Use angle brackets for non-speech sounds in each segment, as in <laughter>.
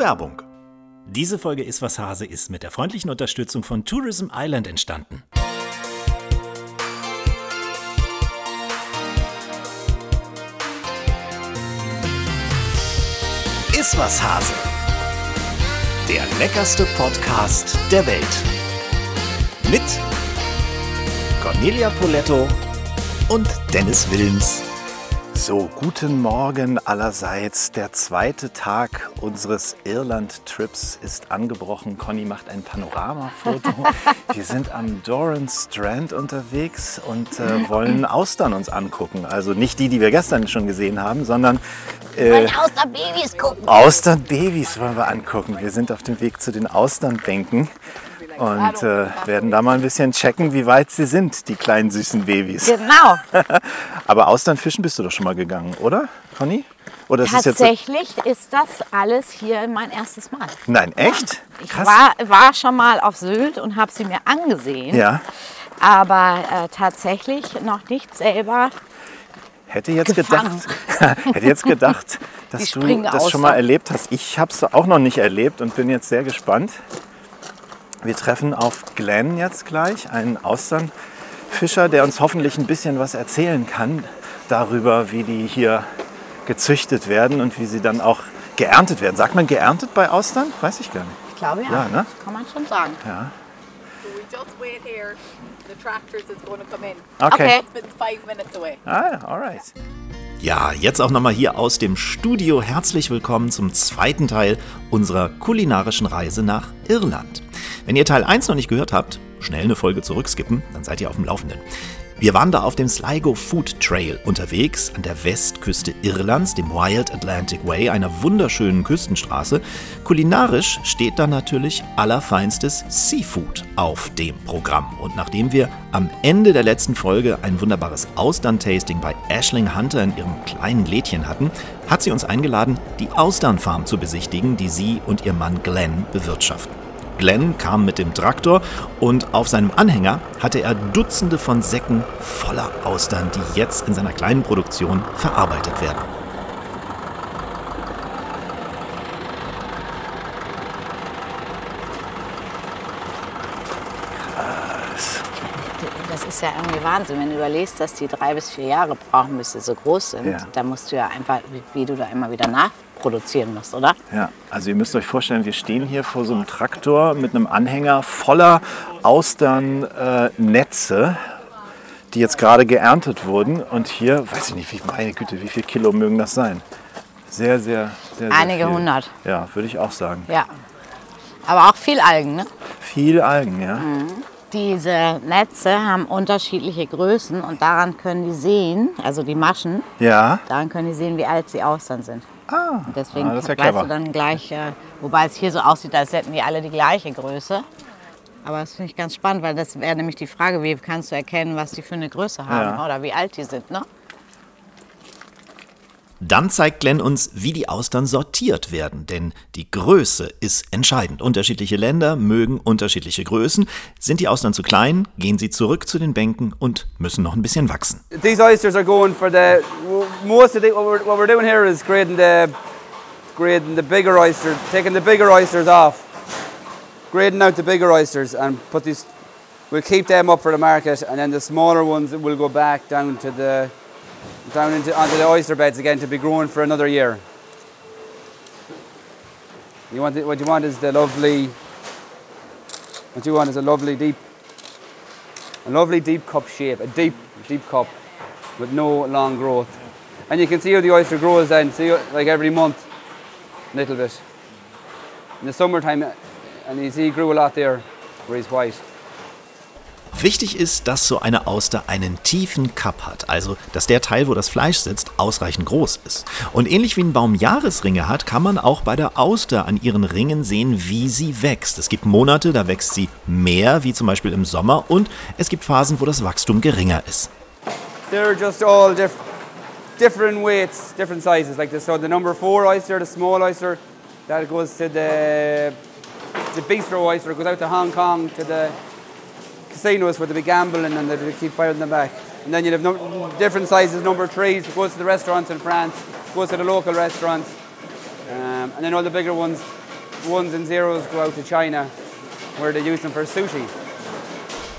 Werbung. Diese Folge Ist was Hase ist mit der freundlichen Unterstützung von Tourism Island entstanden. Ist was Hase. Der leckerste Podcast der Welt. Mit Cornelia Poletto und Dennis Wilms. So, guten Morgen allerseits. Der zweite Tag unseres Irland-Trips ist angebrochen. Conny macht ein Panoramafoto. <laughs> Wir sind am Doran Strand unterwegs und äh, wollen Austern uns angucken. Also nicht die, die wir gestern schon gesehen haben, sondern wollen Austernbabys gucken. Austernbabys wollen wir angucken. Wir sind auf dem Weg zu den Austernbänken und äh, werden da mal ein bisschen checken, wie weit sie sind, die kleinen süßen Babys. Genau. <laughs> Aber Austernfischen bist du doch schon mal gegangen, oder, Conny? Oder ist? Tatsächlich ist das alles hier mein erstes Mal. Nein, echt? Ich war, war schon mal auf Sylt und habe sie mir angesehen, Ja, aber äh, tatsächlich noch nicht selber. hätte jetzt Gefangen. gedacht, <laughs> hätte jetzt gedacht, <laughs> dass du das schon mal erlebt hast. Ich habe es auch noch nicht erlebt und bin jetzt sehr gespannt. Wir treffen auf Glenn jetzt gleich, einen Austernfischer, der uns hoffentlich ein bisschen was erzählen kann darüber, wie die hier gezüchtet werden und wie sie dann auch geerntet werden. Sagt man geerntet bei Austern? Weiß ich gar nicht. Ich glaube ja, Ja, ne? kann man schon sagen. Ja. Okay. Ah, alright. Ja, jetzt auch nochmal hier aus dem Studio. Herzlich willkommen zum zweiten Teil unserer kulinarischen Reise nach Irland. Wenn ihr Teil 1 noch nicht gehört habt, schnell eine Folge zurückskippen, dann seid ihr auf dem Laufenden. Wir waren da auf dem Sligo Food Trail unterwegs an der Westküste Irlands, dem Wild Atlantic Way, einer wunderschönen Küstenstraße. Kulinarisch steht da natürlich allerfeinstes Seafood auf dem Programm. Und nachdem wir am Ende der letzten Folge ein wunderbares Austern-Tasting bei Ashling Hunter in ihrem kleinen Lädchen hatten, hat sie uns eingeladen, die Austernfarm zu besichtigen, die sie und ihr Mann Glenn bewirtschaften. Glenn kam mit dem Traktor und auf seinem Anhänger hatte er Dutzende von Säcken voller Austern, die jetzt in seiner kleinen Produktion verarbeitet werden. Das ist ja irgendwie Wahnsinn, wenn du überlegst, dass die drei bis vier Jahre brauchen, bis sie so groß sind. Ja. Da musst du ja einfach, wie, du da immer wieder nachproduzieren musst, oder? Ja, also ihr müsst euch vorstellen, wir stehen hier vor so einem Traktor mit einem Anhänger voller Austernnetze, äh, Netze, die jetzt gerade geerntet wurden. Und hier, weiß ich nicht, wie, meine Güte, wie viel Kilo mögen das sein? Sehr, sehr, sehr, sehr Einige viel. hundert. Ja, würde ich auch sagen. Ja. Aber auch viel Algen, ne? Viel Algen, ja. Diese Netze haben unterschiedliche Größen und daran können die sehen, also die Maschen, Ja, daran können die sehen, wie alt die Austern sind. Ah, Und deswegen ah, das ist ja weißt du dann gleich, äh, wobei es hier so aussieht, als hätten die alle die gleiche Größe. Aber das finde ich ganz spannend, weil das wäre nämlich die Frage, wie kannst du erkennen, was die für eine Größe haben Ja. oder wie alt die sind, ne? Dann zeigt Glenn uns, wie die Austern sortiert werden, denn die Größe ist entscheidend. Unterschiedliche Länder mögen unterschiedliche Größen. Sind die Austern zu klein, gehen sie zurück zu den Bänken und müssen noch ein bisschen wachsen. These oysters are going for the most of the what we're, what we're doing here is grading the grading the bigger oyster, taking the bigger oysters off, grading out the bigger oysters, and put these. We'll keep them up for the market, and then the smaller ones will go back down to the down into onto the oyster beds again to be grown for another year. You want the, what you want is the lovely. What you want is a lovely deep a lovely deep cup shape, a deep, deep cup with no long growth. And you can see how the oyster grows then, see like every month, a little bit. In the summertime, and you see he grew a lot there where he's white. Wichtig ist, dass so eine Auster einen tiefen Cup hat, also dass der Teil, wo das Fleisch sitzt, ausreichend groß ist. Und ähnlich wie ein Baum Jahresringe hat, kann man auch bei der Auster an ihren Ringen sehen, wie sie wächst. Es gibt Monate, da wächst sie mehr, wie zum Beispiel im Sommer, und es gibt Phasen, wo das Wachstum geringer ist. They're just all diff- different weights, different sizes. Like this, so the number four oyster, the small oyster, that goes to the the bistro oyster, goes out to Hong Kong to the casinos where they'd be gambling and they'd keep firing them back. And then you'd have num- different sizes. Number threes goes to the restaurants in France, goes to the local restaurants, um, and then all the bigger ones ones and zeros go out to China, where they use them for sushi.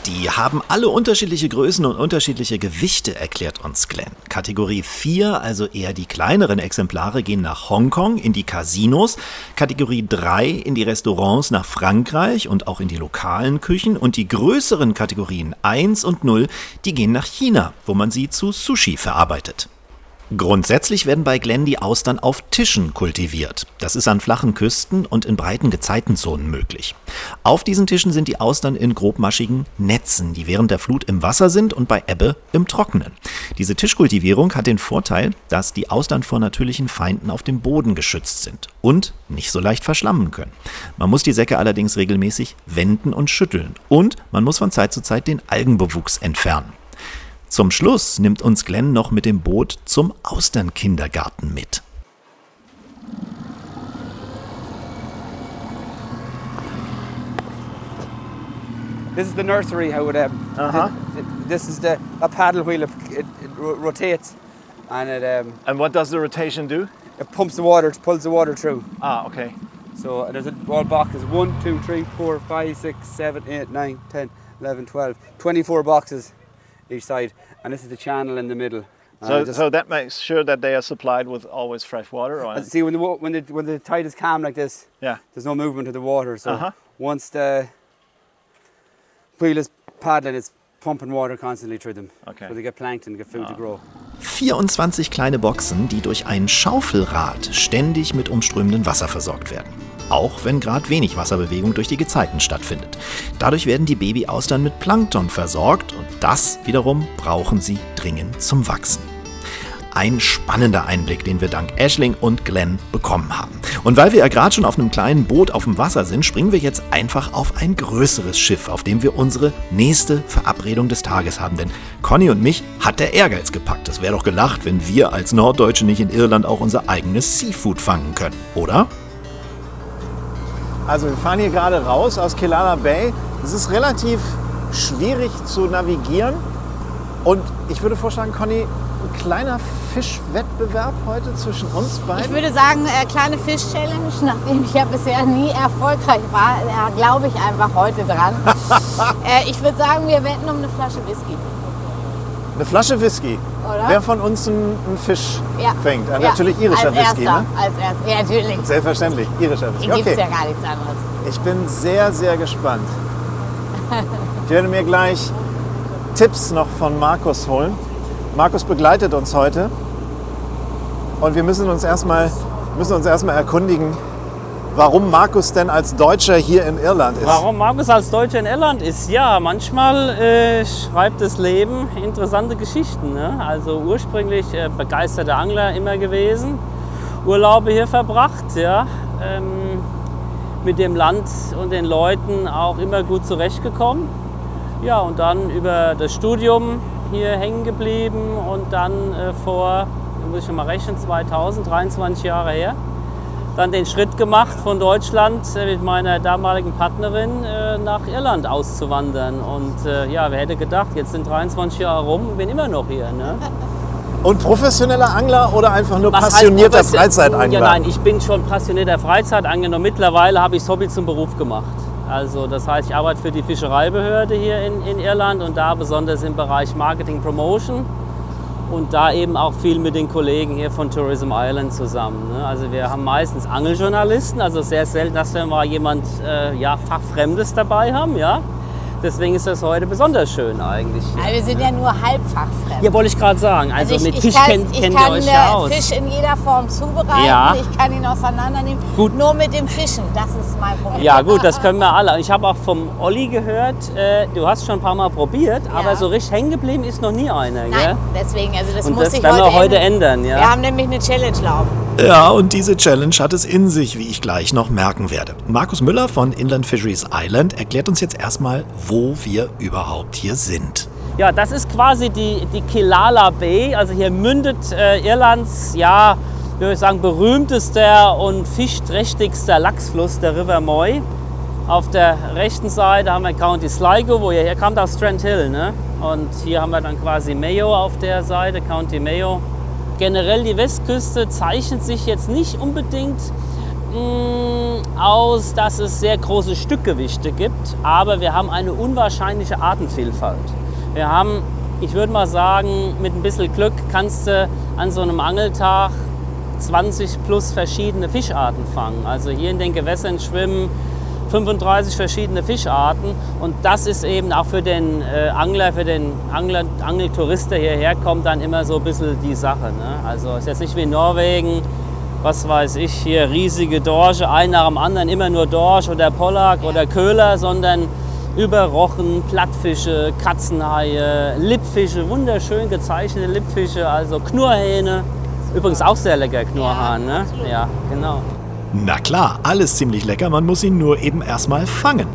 Die haben alle unterschiedliche Größen und unterschiedliche Gewichte, erklärt uns Glenn. Kategorie 4, also eher die kleineren Exemplare, gehen nach Hongkong in die Casinos. Kategorie 3 in die Restaurants nach Frankreich und auch in die lokalen Küchen. Und die größeren Kategorien 1 und 0, die gehen nach China, wo man sie zu Sushi verarbeitet. Grundsätzlich werden bei Glenn die Austern auf Tischen kultiviert. Das ist an flachen Küsten und in breiten Gezeitenzonen möglich. Auf diesen Tischen sind die Austern in grobmaschigen Netzen, die während der Flut im Wasser sind und bei Ebbe im Trockenen. Diese Tischkultivierung hat den Vorteil, dass die Austern vor natürlichen Feinden auf dem Boden geschützt sind und nicht so leicht verschlammen können. Man muss die Säcke allerdings regelmäßig wenden und schütteln und man muss von Zeit zu Zeit den Algenbewuchs entfernen. Zum Schluss nimmt uns Glenn noch mit dem Boot zum Austernkindergarten mit. This is the nursery, how it, um, Uh-huh. thi- thi- this is the a paddle wheel, it, it, it ro- rotates and it, um, And what does the rotation do? it pumps the water, it pulls the water through. Ah, okay. So uh, there's a all boxes 1, 2, 3, 4, 5, 6, 7, 8, 9, 10, 11, 12, 24 boxes each side. And this is the channel in the middle. I So, just- so that makes sure that they are supplied with always fresh water. Or and see when the, when, the, when the tide is calm like this, yeah. there's no movement of the water. So Uh-huh. once the wheel is paddling, it's pumping water constantly through them. Okay. So they get plankton, get food to grow. 24 kleine Boxen, die durch ein Schaufelrad ständig mit umströmendem Wasser versorgt werden. Auch wenn gerade wenig Wasserbewegung durch die Gezeiten stattfindet. Dadurch werden die Babyaustern mit Plankton versorgt und das wiederum brauchen sie dringend zum Wachsen. Ein spannender Einblick, den wir dank Ashling und Glenn bekommen haben. Und weil wir ja gerade schon auf einem kleinen Boot auf dem Wasser sind, springen wir jetzt einfach auf ein größeres Schiff, auf dem wir unsere nächste Verabredung des Tages haben. Denn Conny und mich hat der Ehrgeiz gepackt. Es wäre doch gelacht, wenn wir als Norddeutsche nicht in Irland auch unser eigenes Seafood fangen können, oder? Also wir fahren hier gerade raus aus Kilala Bay. Es ist relativ schwierig zu navigieren. Und ich würde vorschlagen, Conny, ein kleiner Fischwettbewerb heute zwischen uns Ich beiden. würde sagen, äh, kleine Fisch-Challenge, <laughs> nachdem ich ja bisher nie erfolgreich war, äh, glaube ich einfach heute dran. <laughs> äh, ich würde sagen, wir wetten um eine Flasche Whisky. Eine Flasche Whisky. Oder? Wer von uns einen, einen Fisch Ja. fängt? Äh, Ja, natürlich irischer als Whisky, erster, ne? Als erster, ja, natürlich. Selbstverständlich, irischer Whisky. Hier gibt es Okay, ja gar nichts anderes. ich bin sehr, sehr gespannt. Ich werde mir gleich Tipps noch von Markus holen. Markus begleitet uns heute und wir müssen uns erstmal müssen uns erstmal erkundigen, warum Markus denn als Deutscher hier in Irland ist. Warum Markus als Deutscher in Irland ist? Ja, manchmal äh, schreibt das Leben interessante Geschichten. Ne? Also ursprünglich äh, begeisterter Angler immer gewesen, Urlaube hier verbracht, ja. Ähm, mit dem Land und den Leuten auch immer gut zurechtgekommen. Ja, und dann über das Studium hier hängen geblieben und dann äh, vor, muss ich schon mal rechnen, 2000, 23 Jahre her, dann den Schritt gemacht von Deutschland äh, mit meiner damaligen Partnerin äh, nach Irland auszuwandern. Und äh, ja, wer hätte gedacht, jetzt sind 23 Jahre rum und bin immer noch hier. Ne? <laughs> Und professioneller Angler oder einfach nur Was passionierter profession- Freizeitangler? Ja, nein, ich bin schon passionierter Freizeitangler. und Mittlerweile habe ich das Hobby zum Beruf gemacht. Also das heißt, ich arbeite für die Fischereibehörde hier in, in Irland und da besonders im Bereich Marketing Promotion und da eben auch viel mit den Kollegen hier von Tourism Island zusammen. Ne? Also wir haben meistens Angeljournalisten, also sehr selten, dass wir mal jemand äh, ja, Fachfremdes dabei haben. Ja? Deswegen ist das heute besonders schön eigentlich. Ja, wir sind ja nur halbfachfremd. Ja, wollte ich gerade sagen. Also, ich, mit ich Fisch kann, kennt, ich kennt kann ihr euch äh, ja aus. Fisch in jeder Form zubereiten, Ja. ich kann ihn auseinandernehmen. Gut. Nur mit dem Fischen, das ist mein Problem. Ja gut, das <laughs> können wir alle. Ich habe auch vom Olli gehört, äh, du hast schon ein paar Mal probiert, aber so richtig hängen geblieben ist noch nie einer. Nein, Gell? deswegen, also das Und muss das ich werden heute, wir heute ändern. Ja? Wir haben nämlich eine Challenge laufen. Ja, und diese Challenge hat es in sich, wie ich gleich noch merken werde. Markus Müller von Inland Fisheries Island erklärt uns jetzt erstmal, wo wir überhaupt hier sind. Ja, das ist quasi die, die Kilala Bay. Also hier mündet äh, Irlands, ja, wie würde ich sagen, berühmtester und fischträchtigster Lachsfluss, der River Moy. Auf der rechten Seite haben wir County Sligo, wo ihr herkommt aus Strand Hill. Ne? Und hier haben wir dann quasi Mayo auf der Seite, County Mayo. Generell die Westküste zeichnet sich jetzt nicht unbedingt mh, aus, dass es sehr große Stückgewichte gibt, aber wir haben eine unwahrscheinliche Artenvielfalt. Wir haben, ich würde mal sagen, mit ein bisschen Glück kannst du an so einem Angeltag 20 plus verschiedene Fischarten fangen. Also hier in den Gewässern schwimmen 35 verschiedene Fischarten und das ist eben auch für den äh, Angler, für den Angler, Angeltourist, der hierher kommt, dann immer so ein bisschen die Sache. Ne? Also ist jetzt nicht wie in Norwegen, was weiß ich, hier riesige Dorsche, ein nach dem anderen, immer nur Dorsch oder Pollack oder Köhler, sondern über Rochen, Plattfische, Katzenhaie, Lippfische, wunderschön gezeichnete Lippfische, also Knurrhähne. Übrigens auch sehr lecker, Knurrhahn, ne? Ja, genau. Na klar, alles ziemlich lecker, man muss ihn nur eben erstmal fangen.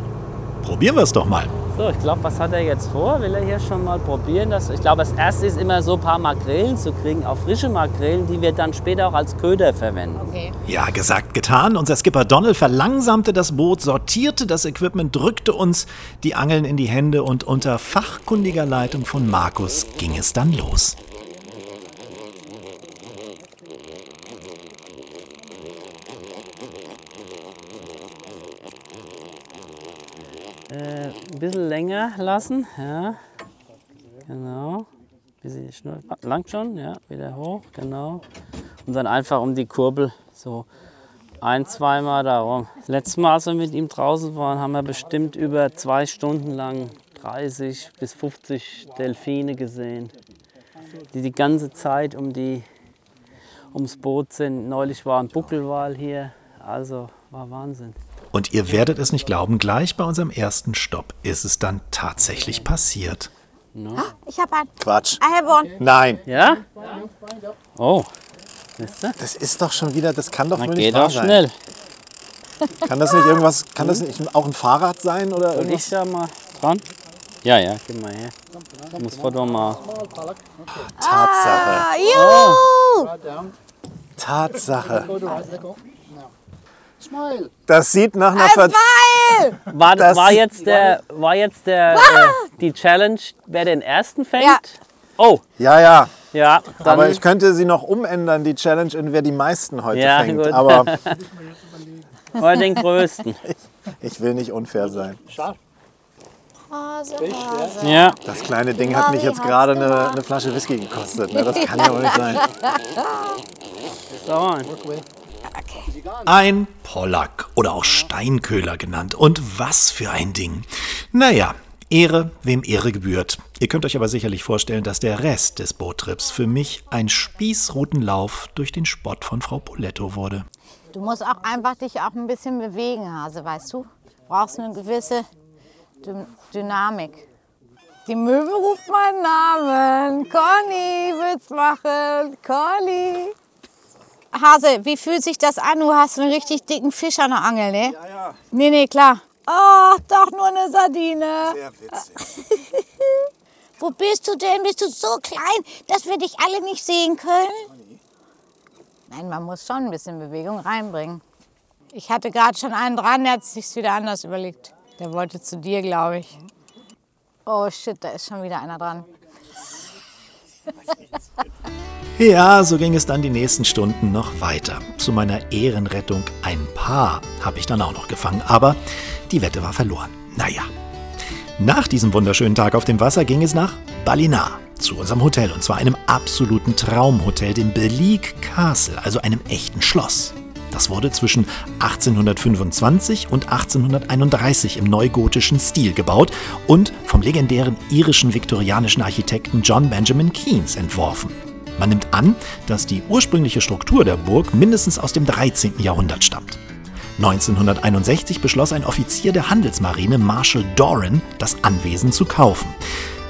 Probieren wir es doch mal. So, ich glaube, was hat er jetzt vor? Will er hier schon mal probieren? Das, ich glaube, das erste ist immer so ein paar Makrelen zu kriegen, auch frische Makrelen, die wir dann später auch als Köder verwenden. Okay. Ja, gesagt, getan. Unser Skipper Donald verlangsamte das Boot, sortierte das Equipment, drückte uns die Angeln in die Hände und unter fachkundiger Leitung von Markus ging es dann los. Ein bisschen länger lassen, ja. Genau. Bisschen Schnur, lang schon, ja, wieder hoch, genau. Und dann einfach um die Kurbel so ein, zweimal darum. Letztes Mal, als wir mit ihm draußen waren, haben wir bestimmt über zwei Stunden lang 30 bis 50 Delfine gesehen, die die ganze Zeit um die, ums Boot sind. Neulich war ein Buckelwal hier, also war Wahnsinn. Und ihr werdet es nicht glauben, gleich bei unserem ersten Stopp ist es dann tatsächlich passiert. Ich habe einen. Quatsch. I have one. Nein, Ja? Oh, das ist doch schon wieder, das kann doch Na, wohl nicht geht wahr doch sein. schnell. Kann das nicht irgendwas, kann das nicht auch ein Fahrrad sein oder Soll irgendwas? ich da mal dran? Ja, ja, gib mal her. Ich muss vor mal. Tatsache. Ah, juhu! Tatsache. Das sieht nach einer Ein Ver Smile! <laughs> War, Das- war jetzt der, war jetzt der, äh, die Challenge, wer den ersten fängt? Ja. Oh, Ja, ja. ja, dann Aber ich könnte sie noch umändern, die Challenge, in wer die meisten heute Ja, fängt. gut. Aber <laughs> war den größten. <laughs> ich will nicht unfair sein. Hase, Hase. Ja, Das kleine Ding hat mich jetzt gerade eine, eine Flasche Whisky gekostet. Ne? Das kann ja wohl nicht sein. so. Ein Pollack oder auch Steinköhler genannt. Und was für ein Ding. Naja, Ehre, wem Ehre gebührt. Ihr könnt euch aber sicherlich vorstellen, dass der Rest des Boottrips für mich ein Spießrutenlauf durch den Spott von Frau Poletto wurde. Du musst auch einfach dich auch ein bisschen bewegen, Hase, weißt du? Brauchst eine gewisse Dy Dynamik. Die Möwe ruft meinen Namen. Conny will's machen. Conny. Hase, wie fühlt sich das an? Du hast einen richtig dicken Fisch an der Angel, ne? Ja, ja. Nee, nee, klar. Oh, doch nur eine Sardine. Sehr witzig. <laughs> Wo bist du denn? Bist du so klein, dass wir dich alle nicht sehen können? Nein, man muss schon ein bisschen Bewegung reinbringen. Ich hatte gerade schon einen dran, der hat sich wieder anders überlegt. Der wollte zu dir, glaube ich. Oh shit, da ist schon wieder einer dran. Ja, so ging es dann die nächsten Stunden noch weiter. Zu meiner Ehrenrettung ein paar habe ich dann auch noch gefangen, aber die Wette war verloren. Naja. Nach diesem wunderschönen Tag auf dem Wasser ging es nach Balinar zu unserem Hotel und zwar einem absoluten Traumhotel, dem Belique Castle, also einem echten Schloss. Das wurde zwischen 1825 und 1831 im neugotischen Stil gebaut und vom legendären irischen viktorianischen Architekten John Benjamin Keynes entworfen. Man nimmt an, dass die ursprüngliche Struktur der Burg mindestens aus dem 13. Jahrhundert stammt. 1961 beschloss ein Offizier der Handelsmarine, Marshal Doran, das Anwesen zu kaufen.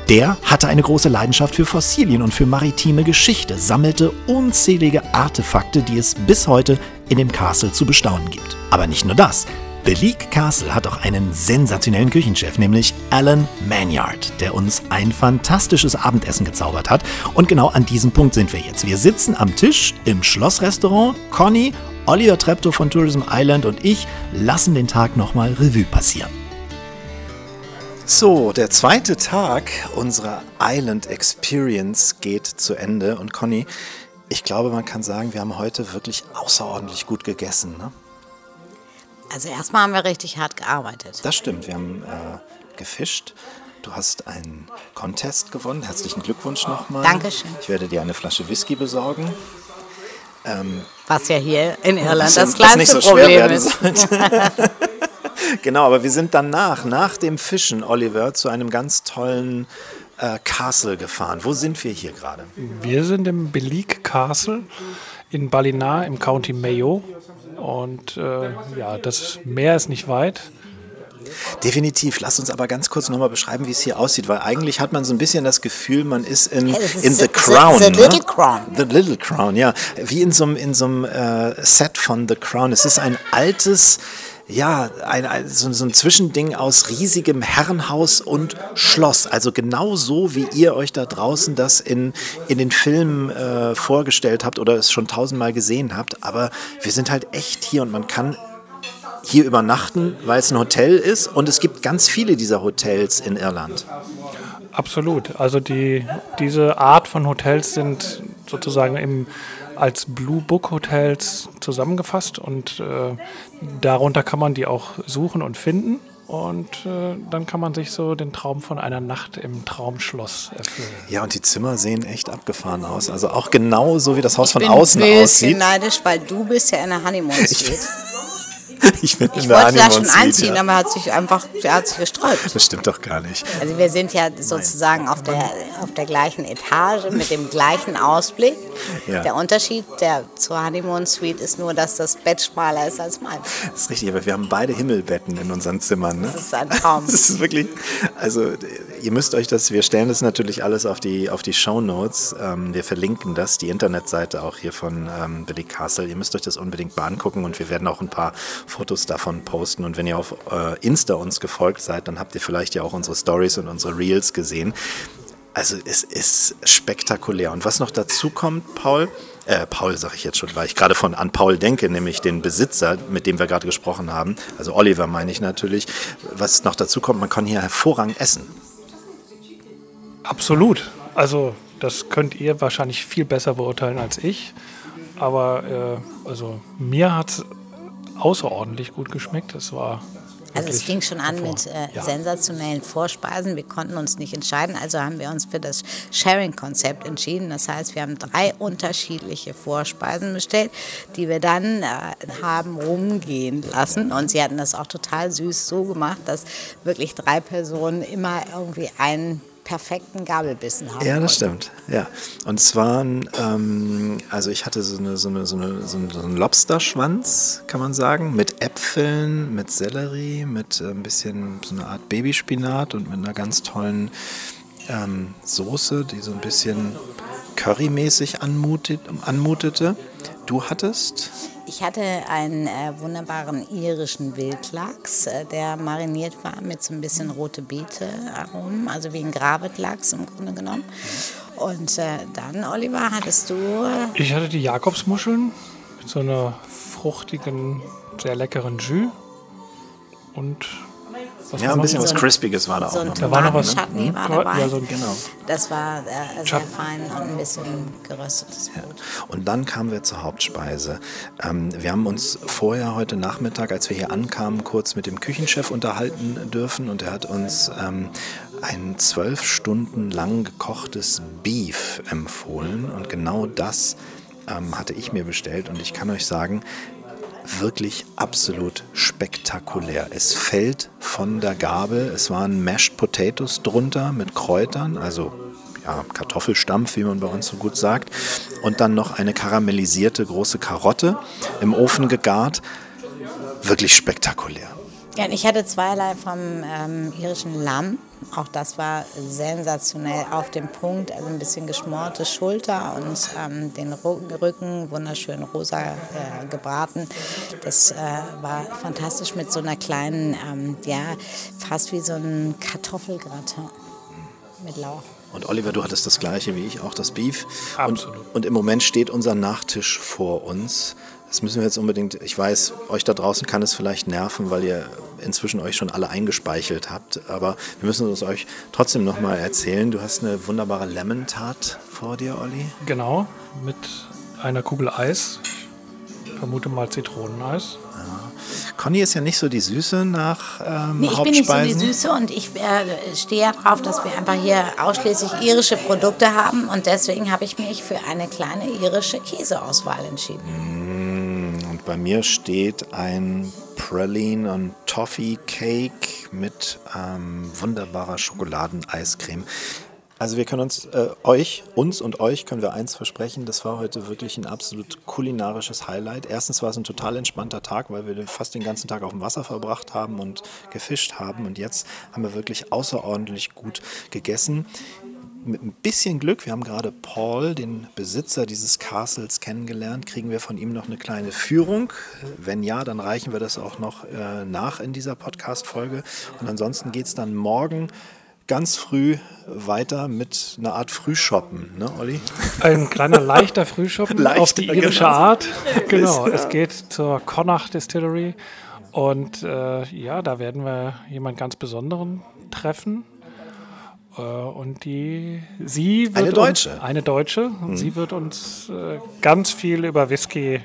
Der hatte eine große Leidenschaft für Fossilien und für maritime Geschichte, sammelte unzählige Artefakte, die es bis heute in dem Castle zu bestaunen gibt. Aber nicht nur das. Belique Castle hat auch einen sensationellen Küchenchef, nämlich Alan Manyard, der uns ein fantastisches Abendessen gezaubert hat. Und genau an diesem Punkt sind wir jetzt. Wir sitzen am Tisch im Schlossrestaurant. Conny, Oliver Treptow von Tourism Island und ich lassen den Tag nochmal Revue passieren. So, der zweite Tag unserer Island Experience geht zu Ende. Und Conny, ich glaube, man kann sagen, wir haben heute wirklich außerordentlich gut gegessen. Ne? Also erstmal haben wir richtig hart gearbeitet. Das stimmt, wir haben äh, gefischt. Du hast einen Contest gewonnen. Herzlichen Glückwunsch nochmal. Dankeschön. Ich werde dir eine Flasche Whisky besorgen. Was ja hier in Irland das was nicht kleinste so schwer Problem werden ist. <laughs> genau, aber wir sind danach, nach dem Fischen, Oliver, zu einem ganz tollen äh, Castle gefahren. Wo sind wir hier gerade? Wir sind im Belique Castle in Ballina im County Mayo. Und äh, ja, das Meer ist nicht weit. Definitiv. Lass uns aber ganz kurz nochmal beschreiben, wie es hier aussieht, weil eigentlich hat man so ein bisschen das Gefühl, man ist in, in the- The the- Crown. the ne? Little Crown. The Little Crown, ja. Wie in so einem, in so einem äh, Set von The Crown. Es ist ein altes, ja, ein, ein, so, so ein Zwischending aus riesigem Herrenhaus und Schloss. Also genau so, wie ihr euch da draußen das in, in den Filmen äh, vorgestellt habt oder es schon tausendmal gesehen habt. Aber wir sind halt echt hier und man kann hier übernachten, weil es ein Hotel ist und es gibt ganz viele dieser Hotels in Irland. Absolut. Also die, diese Art von Hotels sind sozusagen im, als Blue Book Hotels zusammengefasst und äh, darunter kann man die auch suchen und finden. Und äh, dann kann man sich so den Traum von einer Nacht im Traumschloss erfüllen. Ja, und die Zimmer sehen echt abgefahren aus. Also auch genau so, wie das Haus von Ich bin außen ein bisschen aussieht. neidisch, weil du bist ja in der Honeymoon Suite. <laughs> <laughs> <laughs> Ich bin Ich wollte da Honeymoon schon Suite, einziehen, ja. aber er hat sich einfach er hat sich gesträubt. Das stimmt doch gar nicht. Also wir sind ja sozusagen auf der, auf der gleichen Etage mit dem gleichen Ausblick. Ja. Der Unterschied der, zur Honeymoon Suite ist nur, dass das Bett schmaler ist als meins. Das ist richtig, aber wir haben beide Himmelbetten in unseren Zimmern. Ne? Das ist ein Traum. <laughs> Das ist wirklich, also ihr müsst euch das, wir stellen das natürlich alles auf die, auf die Show Notes. Ähm, wir verlinken das, die Internetseite auch hier von ähm, Billy Castle. Ihr müsst euch das unbedingt mal angucken und wir werden auch ein paar Fotos davon posten. Und wenn ihr auf äh, Insta uns gefolgt seid, dann habt ihr vielleicht ja auch unsere Stories und unsere Reels gesehen. Also es ist spektakulär. Und was noch dazu kommt, Paul, äh, Paul sage ich jetzt schon, weil ich gerade von an Paul denke, nämlich den Besitzer, mit dem wir gerade gesprochen haben, also Oliver meine ich natürlich, was noch dazu kommt, man kann hier hervorragend essen. Absolut. Also das könnt ihr wahrscheinlich viel besser beurteilen als ich. Aber äh, also mir hat es außerordentlich gut geschmeckt. Es war Also es fing schon an mit äh, ja. sensationellen Vorspeisen. Wir konnten uns nicht entscheiden, also haben wir uns für das Sharing-Konzept entschieden. Das heißt, wir haben drei unterschiedliche Vorspeisen bestellt, die wir dann äh, haben rumgehen lassen. Und sie hatten das auch total süß so gemacht, dass wirklich drei Personen immer irgendwie einen perfekten Gabelbissen haben. Ja, das stimmt. Ja. Und es waren, ähm, also ich hatte so, eine, so, eine, so, eine, so einen Lobsterschwanz, kann man sagen, mit Äpfeln, mit Sellerie, mit äh, ein bisschen so eine Art Babyspinat und mit einer ganz tollen ähm, Soße, die so ein bisschen currymäßig anmutet, anmutete. Du hattest? Ich hatte einen äh, wunderbaren irischen Wildlachs, äh, der mariniert war mit so ein bisschen rote Beete Aromen, also wie ein Gravetlachs im Grunde genommen. Und äh, dann, Oliver, hattest du äh, Ich hatte die Jakobsmuscheln mit so einer fruchtigen, sehr leckeren Jus. Und was Ja, war ein bisschen was so Crispiges war da so auch noch. Da war noch was- war Hm? dabei. Ja, so- Genau. Das war äh, sehr fein und ein bisschen geröstetes Brot. Und dann kamen wir zur Hauptspeise. Ähm, wir haben uns vorher heute Nachmittag, als wir hier ankamen, kurz mit dem Küchenchef unterhalten dürfen und er hat uns ähm, ein zwölf Stunden lang gekochtes Beef empfohlen und genau das ähm, hatte ich mir bestellt und ich kann euch sagen, wirklich absolut spektakulär. Es fällt von der Gabel. Es waren Mashed Potatoes drunter mit Kräutern, also ja, Kartoffelstampf, wie man bei uns so gut sagt. Und dann noch eine karamellisierte große Karotte im Ofen gegart. Wirklich spektakulär. Ja, ich hatte zweierlei vom ähm, irischen Lamm. Auch das war sensationell auf dem Punkt. Also ein bisschen geschmorte Schulter und ähm, den Rücken wunderschön rosa äh, gebraten. Das äh, war fantastisch mit so einer kleinen, ähm, ja, fast wie so ein Kartoffelgratin mit Lauch. Und Oliver, du hattest das gleiche wie ich, auch das Beef. Absolut. Und, und im Moment steht unser Nachtisch vor uns. Das müssen wir jetzt unbedingt, ich weiß, euch da draußen kann es vielleicht nerven, weil ihr inzwischen euch schon alle eingespeichelt habt. Aber wir müssen es euch trotzdem nochmal erzählen. Du hast eine wunderbare Lemon Tart vor dir, Olli. Genau, mit einer Kugel Eis. Ich vermute mal Zitroneneis. Conny ist ja nicht so die Süße nach ähm, Nee, ich bin nicht so die. Süße und ich äh, stehe ja drauf, dass wir einfach hier ausschließlich irische Produkte haben und deswegen habe ich mich für eine kleine irische Käseauswahl entschieden. Und bei mir steht ein Praline und Toffee Cake mit ähm, wunderbarer Schokoladeneiscreme. Also wir können uns, äh, euch, uns und euch können wir eins versprechen, das war heute wirklich ein absolut kulinarisches Highlight. Erstens war es ein total entspannter Tag, weil wir fast den ganzen Tag auf dem Wasser verbracht haben und gefischt haben. Und jetzt haben wir wirklich außerordentlich gut gegessen. Mit ein bisschen Glück, wir haben gerade Paul, den Besitzer dieses Castles, kennengelernt, kriegen wir von ihm noch eine kleine Führung. Wenn ja, dann reichen wir das auch noch äh, nach in dieser Podcast-Folge. Und ansonsten geht es dann morgen ganz früh weiter mit einer Art Frühshoppen, ne, Olli? Ein kleiner leichter Frühschoppen Leichter, <laughs> auf die irische genau. Art. <laughs> Genau, es geht zur Connacht Distillery und äh, ja, da werden wir jemand ganz Besonderen treffen. Äh, und die, sie wird Eine Deutsche. Uns, eine Deutsche. Und Sie wird uns äh, ganz viel über Whisky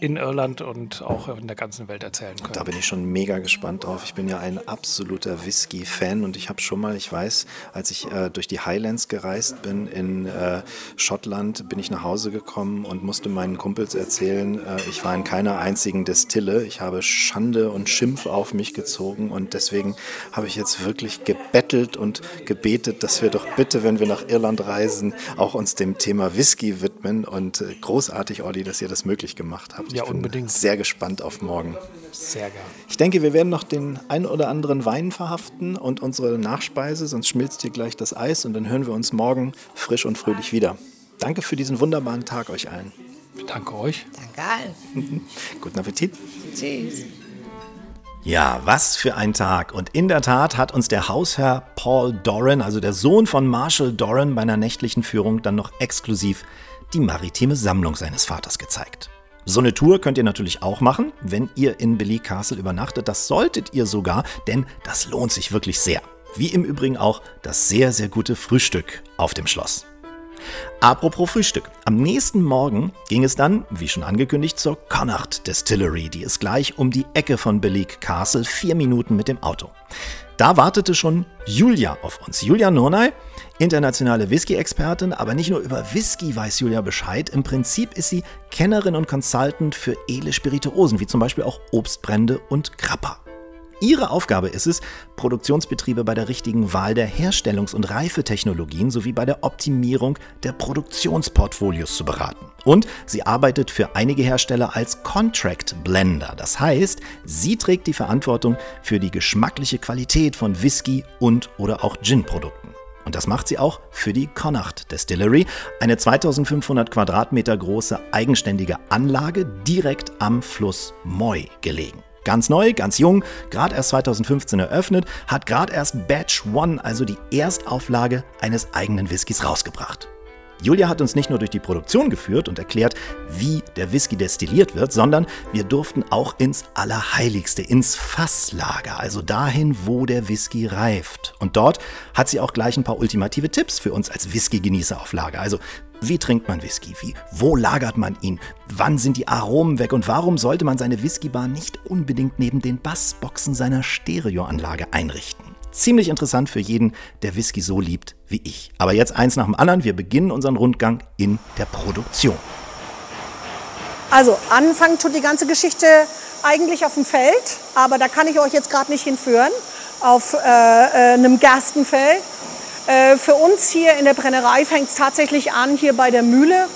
in Irland und auch in der ganzen Welt erzählen können. Da bin ich schon mega gespannt drauf. Ich bin ja ein absoluter Whisky-Fan und ich habe schon mal, ich weiß, als ich äh, durch die Highlands gereist bin in äh, Schottland, bin ich nach Hause gekommen und musste meinen Kumpels erzählen, äh, ich war in keiner einzigen Destille. Ich habe Schande und Schimpf auf mich gezogen und deswegen habe ich jetzt wirklich gebettelt und gebetet, dass wir doch bitte, wenn wir nach Irland reisen, auch uns dem Thema Whisky widmen und äh, großartig, Olli, dass ihr das möglich gemacht habt. Ja, ich bin unbedingt. sehr gespannt auf morgen. Sehr gern. Ich denke, wir werden noch den ein oder anderen Wein verhaften und unsere Nachspeise, sonst schmilzt hier gleich das Eis und dann hören wir uns morgen frisch und fröhlich wieder. Danke für diesen wunderbaren Tag euch allen. Ich danke euch. Danke allen. <laughs> Guten Appetit. Tschüss. Ja, was für ein Tag. Und in der Tat hat uns der Hausherr Paul Doran, also der Sohn von Marshall Doran, bei einer nächtlichen Führung dann noch exklusiv die maritime Sammlung seines Vaters gezeigt. So eine Tour könnt ihr natürlich auch machen, wenn ihr in Billy Castle übernachtet. Das solltet ihr sogar, denn das lohnt sich wirklich sehr. Wie im Übrigen auch das sehr, sehr gute Frühstück auf dem Schloss. Apropos Frühstück. Am nächsten Morgen ging es dann, wie schon angekündigt, zur Connacht Distillery. Die ist gleich um die Ecke von Beleg Castle, vier Minuten mit dem Auto. Da wartete schon Julia auf uns. Julia Nurnay, internationale Whisky-Expertin, aber nicht nur über Whisky weiß Julia Bescheid. Im Prinzip ist sie Kennerin und Consultant für edle Spirituosen, wie zum Beispiel auch Obstbrände und Grappa. Ihre Aufgabe ist es, Produktionsbetriebe bei der richtigen Wahl der Herstellungs- und Reifetechnologien sowie bei der Optimierung der Produktionsportfolios zu beraten. Und sie arbeitet für einige Hersteller als Contract Blender. Das heißt, sie trägt die Verantwortung für die geschmackliche Qualität von Whisky und oder auch Gin-Produkten. Und das macht sie auch für die Connacht Distillery, eine 2500 Quadratmeter große eigenständige Anlage direkt am Fluss Moy gelegen. Ganz neu, ganz jung, gerade erst 2015 eröffnet, hat gerade erst Batch One, also die Erstauflage eines eigenen Whiskys, rausgebracht. Julia hat uns nicht nur durch die Produktion geführt und erklärt, wie der Whisky destilliert wird, sondern wir durften auch ins Allerheiligste, ins Fasslager, also dahin, wo der Whisky reift. Und dort hat sie auch gleich ein paar ultimative Tipps für uns als Whisky-Genießer auf Lager. Also wie trinkt man Whisky? Wie, wo lagert man ihn? Wann sind die Aromen weg? Und warum sollte man seine Whiskybar nicht unbedingt neben den Bassboxen seiner Stereoanlage einrichten? Ziemlich interessant für jeden, der Whisky so liebt wie ich. Aber jetzt eins nach dem anderen. Wir beginnen unseren Rundgang in der Produktion. Also anfangen tut die ganze Geschichte eigentlich auf dem Feld, aber da kann ich euch jetzt gerade nicht hinführen, auf äh, äh, einem Gerstenfeld. Äh, für uns hier in der Brennerei fängt es tatsächlich an, hier bei der Mühle,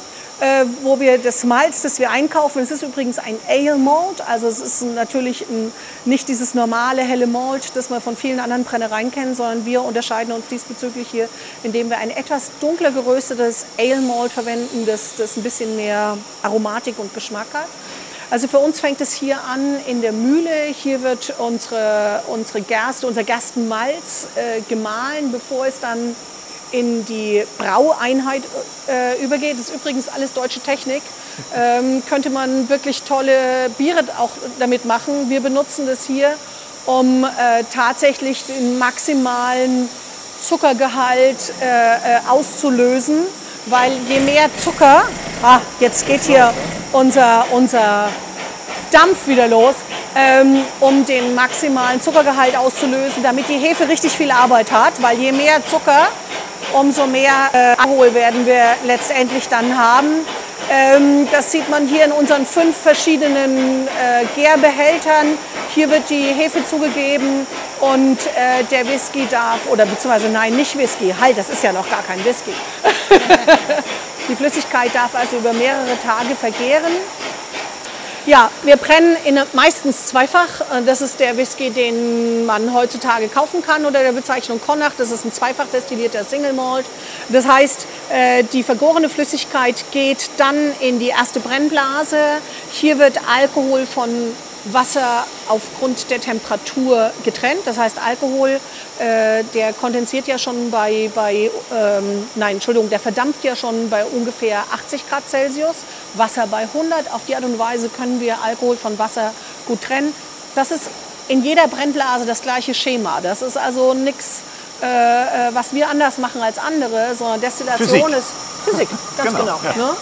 äh, wo wir das Malz, das wir einkaufen, es ist übrigens ein Ale Malt, also es ist natürlich ein, nicht dieses normale helle Malt, das wir von vielen anderen Brennereien kennen, sondern wir unterscheiden uns diesbezüglich hier, indem wir ein etwas dunkler geröstetes Ale Malt verwenden, das, das ein bisschen mehr Aromatik und Geschmack hat. Also für uns fängt es hier an in der Mühle. Hier wird unsere, unsere Gerste, unser Gerstenmalz äh, gemahlen, bevor es dann in die Braueinheit äh, übergeht. Das ist übrigens alles deutsche Technik. Ähm, könnte man wirklich tolle Biere auch damit machen. Wir benutzen das hier, um äh, tatsächlich den maximalen Zuckergehalt äh, äh, auszulösen. Weil je mehr Zucker, ah, jetzt geht hier unser, unser Dampf wieder los. ähm, um den maximalen Zuckergehalt auszulösen, damit die Hefe richtig viel Arbeit hat, weil je mehr Zucker, umso mehr äh, werden wir letztendlich dann haben. Ähm, das sieht man hier in unseren fünf verschiedenen äh, Gärbehältern. Hier wird die Hefe zugegeben und äh, der Whisky darf, oder beziehungsweise nein, nicht Whisky, halt, das ist ja noch gar kein Whisky. <laughs> die Flüssigkeit darf also über mehrere Tage vergären. Ja, wir brennen in, meistens zweifach. Das ist der Whisky, den man heutzutage kaufen kann unter der Bezeichnung Connacht. Das ist ein zweifach destillierter Single Malt. Das heißt, äh, die vergorene Flüssigkeit geht dann in die erste Brennblase. Hier wird Alkohol von Wasser aufgrund der Temperatur getrennt. Das heißt, Alkohol, äh, der kondensiert ja schon bei, bei ähm, nein, Entschuldigung, der verdampft ja schon bei ungefähr 80 Grad Celsius. Wasser bei 100. Auf die Art und Weise können wir Alkohol von Wasser gut trennen. Das ist in jeder Brennblase das gleiche Schema. Das ist also nichts, äh, äh, was wir anders machen als andere, sondern Destillation Physik. ist Physik, ganz Genau, genau. ja. ne?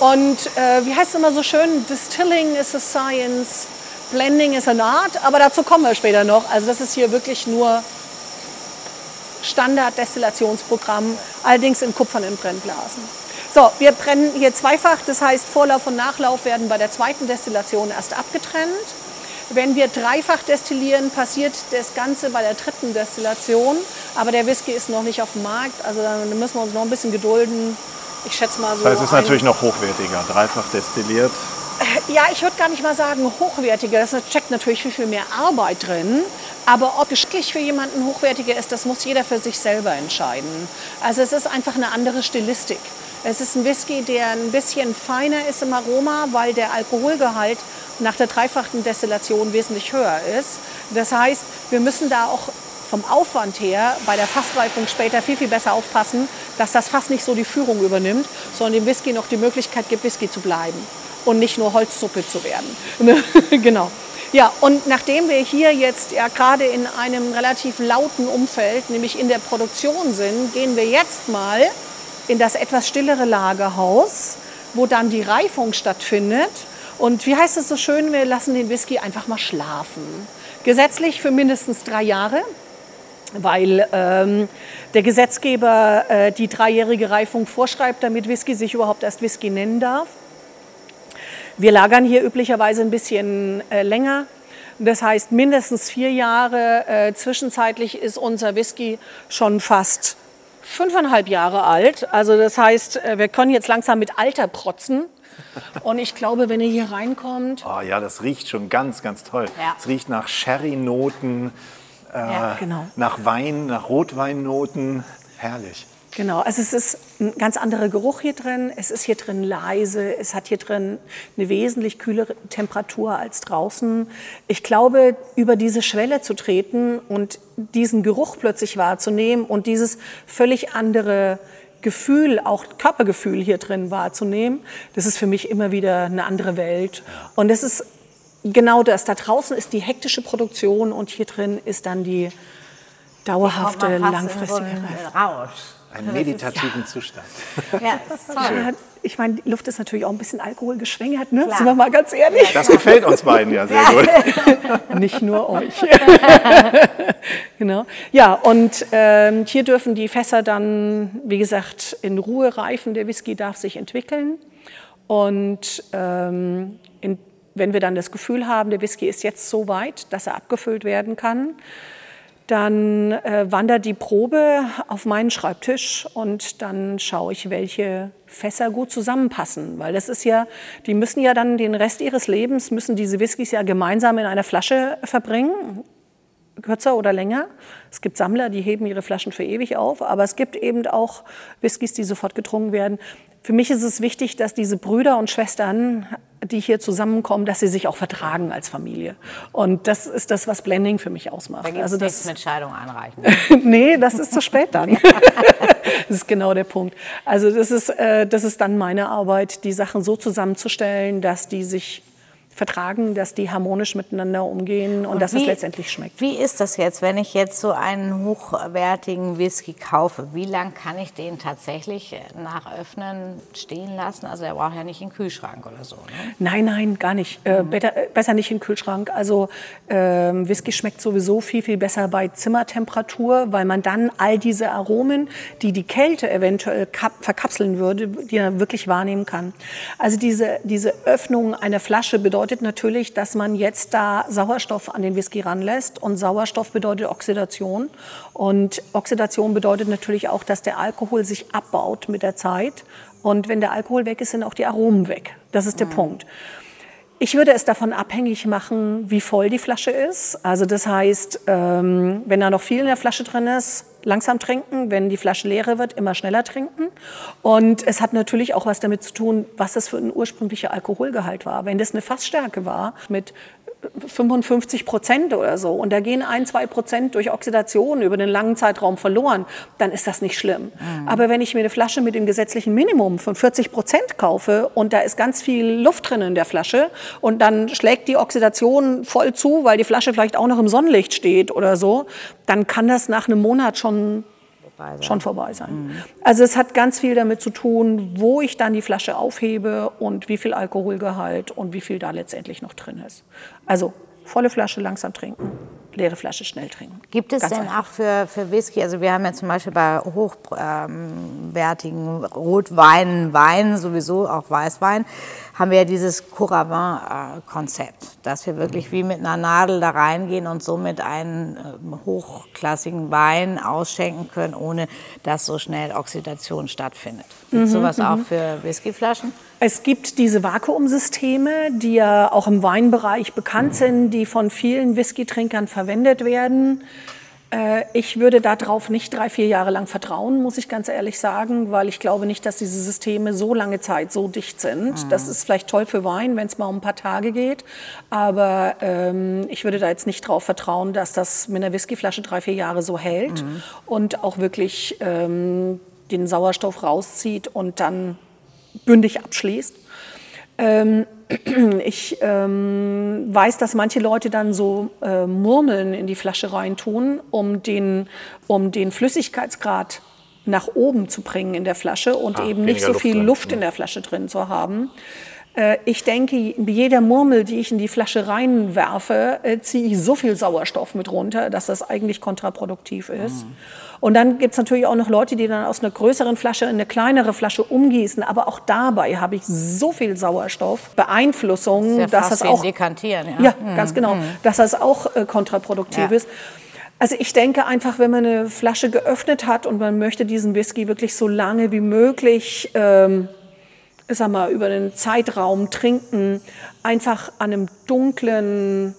Und äh, wie heißt es immer so schön? Distilling is a science, blending is an art. Aber dazu kommen wir später noch. Also das ist hier wirklich nur Standard-Destillationsprogramm, allerdings in kupfernen Brennblasen. So, wir brennen hier zweifach, das heißt Vorlauf und Nachlauf werden bei der zweiten Destillation erst abgetrennt. Wenn wir dreifach destillieren, passiert das Ganze bei der dritten Destillation, aber der Whisky ist noch nicht auf dem Markt, also dann müssen wir uns noch ein bisschen gedulden. Ich schätze mal so. Das heißt, es ist natürlich noch hochwertiger, dreifach destilliert. ja, ich würde gar nicht mal sagen hochwertiger. Da steckt natürlich viel, viel mehr Arbeit drin. Aber ob geschmacklich für jemanden hochwertiger ist, das muss jeder für sich selber entscheiden. Also es ist einfach eine andere Stilistik. Es ist ein Whisky, der ein bisschen feiner ist im Aroma, weil der Alkoholgehalt nach der dreifachen Destillation wesentlich höher ist. Das heißt, wir müssen da auch vom Aufwand her bei der Fassreifung später viel, viel besser aufpassen, dass das Fass nicht so die Führung übernimmt, sondern dem Whisky noch die Möglichkeit gibt, Whisky zu bleiben und nicht nur Holzsuppe zu werden. <laughs> genau. Ja, und nachdem wir hier jetzt ja gerade in einem relativ lauten Umfeld, nämlich in der Produktion sind, gehen wir jetzt mal in das etwas stillere Lagerhaus, wo dann die Reifung stattfindet. Und wie heißt es so schön, wir lassen den Whisky einfach mal schlafen. Gesetzlich für mindestens drei Jahre weil ähm, der Gesetzgeber äh, die dreijährige Reifung vorschreibt, damit Whisky sich überhaupt erst Whisky nennen darf. Wir lagern hier üblicherweise ein bisschen äh, länger. Das heißt mindestens vier Jahre. Äh, zwischenzeitlich ist unser Whisky schon fast fünfeinhalb Jahre alt. Also das heißt, äh, wir können jetzt langsam mit Alter protzen. Und ich glaube, wenn ihr hier reinkommt, Oh ja, das riecht schon ganz, ganz toll. Ja. Es riecht nach Sherry-Noten, äh, Ja, genau. nach Wein, nach Rotweinnoten. Herrlich. Genau, also es ist ein ganz anderer Geruch hier drin. Es ist hier drin leise. Es hat hier drin eine wesentlich kühlere Temperatur als draußen. Ich glaube, über diese Schwelle zu treten und diesen Geruch plötzlich wahrzunehmen und dieses völlig andere Gefühl, auch Körpergefühl hier drin wahrzunehmen, das ist für mich immer wieder eine andere Welt. Und es ist genau das. Da draußen ist die hektische Produktion und hier drin ist dann die dauerhafte, so langfristige Reife. Rausch. Einen meditativen Zustand. Ja, das ist toll. Ja, ich meine, die Luft ist natürlich auch ein bisschen Alkohol geschwängert, ne? Klar. Sind wir mal ganz ehrlich. Das gefällt uns beiden ja sehr gut. <laughs> Nicht nur euch. <laughs> genau. Ja, und ähm, hier dürfen die Fässer dann, wie gesagt, in Ruhe reifen. Der Whisky darf sich entwickeln. Und ähm, in, wenn wir dann das Gefühl haben, der Whisky ist jetzt so weit, dass er abgefüllt werden kann, dann äh, wandert die Probe auf meinen Schreibtisch und dann schaue ich, welche Fässer gut zusammenpassen. Weil das ist ja, die müssen ja dann den Rest ihres Lebens, müssen diese Whiskys ja gemeinsam in einer Flasche verbringen, kürzer oder länger. Es gibt Sammler, die heben ihre Flaschen für ewig auf, aber es gibt eben auch Whiskys, die sofort getrunken werden. Für mich ist es wichtig, dass diese Brüder und Schwestern, die hier zusammenkommen, dass sie sich auch vertragen als Familie. Und das ist das, was Blending für mich ausmacht. Da also das, mit Scheidung einreichen. <laughs> nee, das ist zu spät dann. <laughs> das ist genau der Punkt. Also das ist, äh, das ist dann meine Arbeit, die Sachen so zusammenzustellen, dass die sich vertragen, dass die harmonisch miteinander umgehen und, dass es wie- letztendlich schmeckt. Wie ist das jetzt, wenn ich jetzt so einen hochwertigen Whisky kaufe? Wie lange kann ich den tatsächlich äh, nach Öffnen stehen lassen? Also er braucht ja nicht in den Kühlschrank oder so. Ne? Nein, nein, gar nicht. Äh, better, äh, besser nicht im Kühlschrank. Also ähm, Whisky schmeckt sowieso viel, viel besser bei Zimmertemperatur, weil man dann all diese Aromen, die die Kälte eventuell kap verkapseln würde, die er wirklich wahrnehmen kann. Also diese, diese Öffnung einer Flasche bedeutet natürlich, dass man jetzt da Sauerstoff an den Whisky ranlässt und Sauerstoff bedeutet Oxidation und Oxidation bedeutet natürlich auch, dass der Alkohol sich abbaut mit der Zeit und wenn der Alkohol weg ist, sind auch die Aromen weg. Das ist der Punkt. Ich würde es davon abhängig machen, wie voll die Flasche ist. Also das heißt, ähm, wenn da noch viel in der Flasche drin ist, langsam trinken. Wenn die Flasche leer wird, immer schneller trinken. Und es hat natürlich auch was damit zu tun, was das für ein ursprünglicher Alkoholgehalt war. Wenn das eine Fassstärke war mit 55 Prozent oder so. Und da gehen ein, zwei Prozent durch Oxidation über den langen Zeitraum verloren, dann ist das nicht schlimm. Aber wenn ich mir eine Flasche mit dem gesetzlichen Minimum von 40 Prozent kaufe und da ist ganz viel Luft drin in der Flasche und dann schlägt die Oxidation voll zu, weil die Flasche vielleicht auch noch im Sonnenlicht steht oder so, dann kann das nach einem Monat schon schon vorbei sein. Also es hat ganz viel damit zu tun, wo ich dann die Flasche aufhebe und wie viel Alkoholgehalt und wie viel da letztendlich noch drin ist. Also volle Flasche langsam trinken, leere Flasche schnell trinken. Gibt es Ganz denn einfach. auch für, für Whisky, also wir haben ja zum Beispiel bei hochwertigen Rotweinen, Weinen, sowieso auch Weißwein, haben wir ja dieses Couravin-Konzept, dass wir wirklich wie mit einer Nadel da reingehen und somit einen ähm, hochklassigen Wein ausschenken können, ohne dass so schnell Oxidation stattfindet. Gibt sowas auch für Whiskyflaschen? Es gibt diese Vakuumsysteme, die ja auch im Weinbereich bekannt sind, die von vielen Whisky-Trinkern verwendet werden. Äh, Ich würde darauf nicht drei, vier Jahre lang vertrauen, muss ich ganz ehrlich sagen, weil ich glaube nicht, dass diese Systeme so lange Zeit so dicht sind. Das ist vielleicht toll für Wein, wenn es mal um ein paar Tage geht, aber ähm, ich würde da jetzt nicht darauf vertrauen, dass das mit einer Whiskyflasche drei, vier Jahre so hält und auch wirklich ähm, den Sauerstoff rauszieht und dann bündig abschließt. Ähm, <clears throat> ich ähm, weiß, dass manche Leute dann so äh, Murmeln in die Flasche reintun, um den, um den Flüssigkeitsgrad nach oben zu bringen in der Flasche und eben nicht so viel drin. Luft in der Flasche drin zu haben. Äh, Ich denke, bei jeder Murmel, die ich in die Flasche reinwerfe, äh, ziehe ich so viel Sauerstoff mit runter, dass das eigentlich kontraproduktiv ist. Und dann gibt es natürlich auch noch Leute, die dann aus einer größeren Flasche in eine kleinere Flasche umgießen. Aber auch dabei habe ich so viel Sauerstoff, Beeinflussung, Ja, dass das auch Dekantieren, ja. ja, ganz genau. Dass das auch äh, kontraproduktiv Ja. ist. Also ich denke einfach, wenn man eine Flasche geöffnet hat und man möchte diesen Whisky wirklich so lange wie möglich, ähm, sag mal, über den Zeitraum trinken, einfach an einem dunklen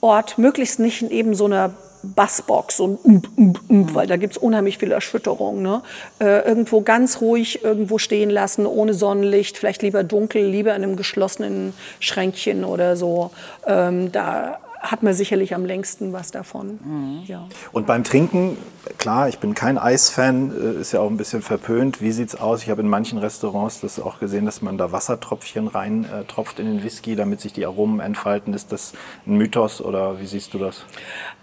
Ort, möglichst nicht in eben so einer Bassbox und ump, ump, ump, weil da gibt's unheimlich viel Erschütterung. Ne? Äh, irgendwo ganz ruhig irgendwo stehen lassen, ohne Sonnenlicht, vielleicht lieber dunkel, lieber in einem geschlossenen Schränkchen oder so. Ähm, da hat man sicherlich am längsten was davon. Ja. Und beim Trinken, klar, ich bin kein Eisfan, äh, ist ja auch ein bisschen verpönt. Wie sieht's aus? Ich habe in manchen Restaurants das auch gesehen, dass man da Wassertröpfchen rein äh, tropft in den Whisky, damit sich die Aromen entfalten. Ist das ein Mythos oder wie siehst du das?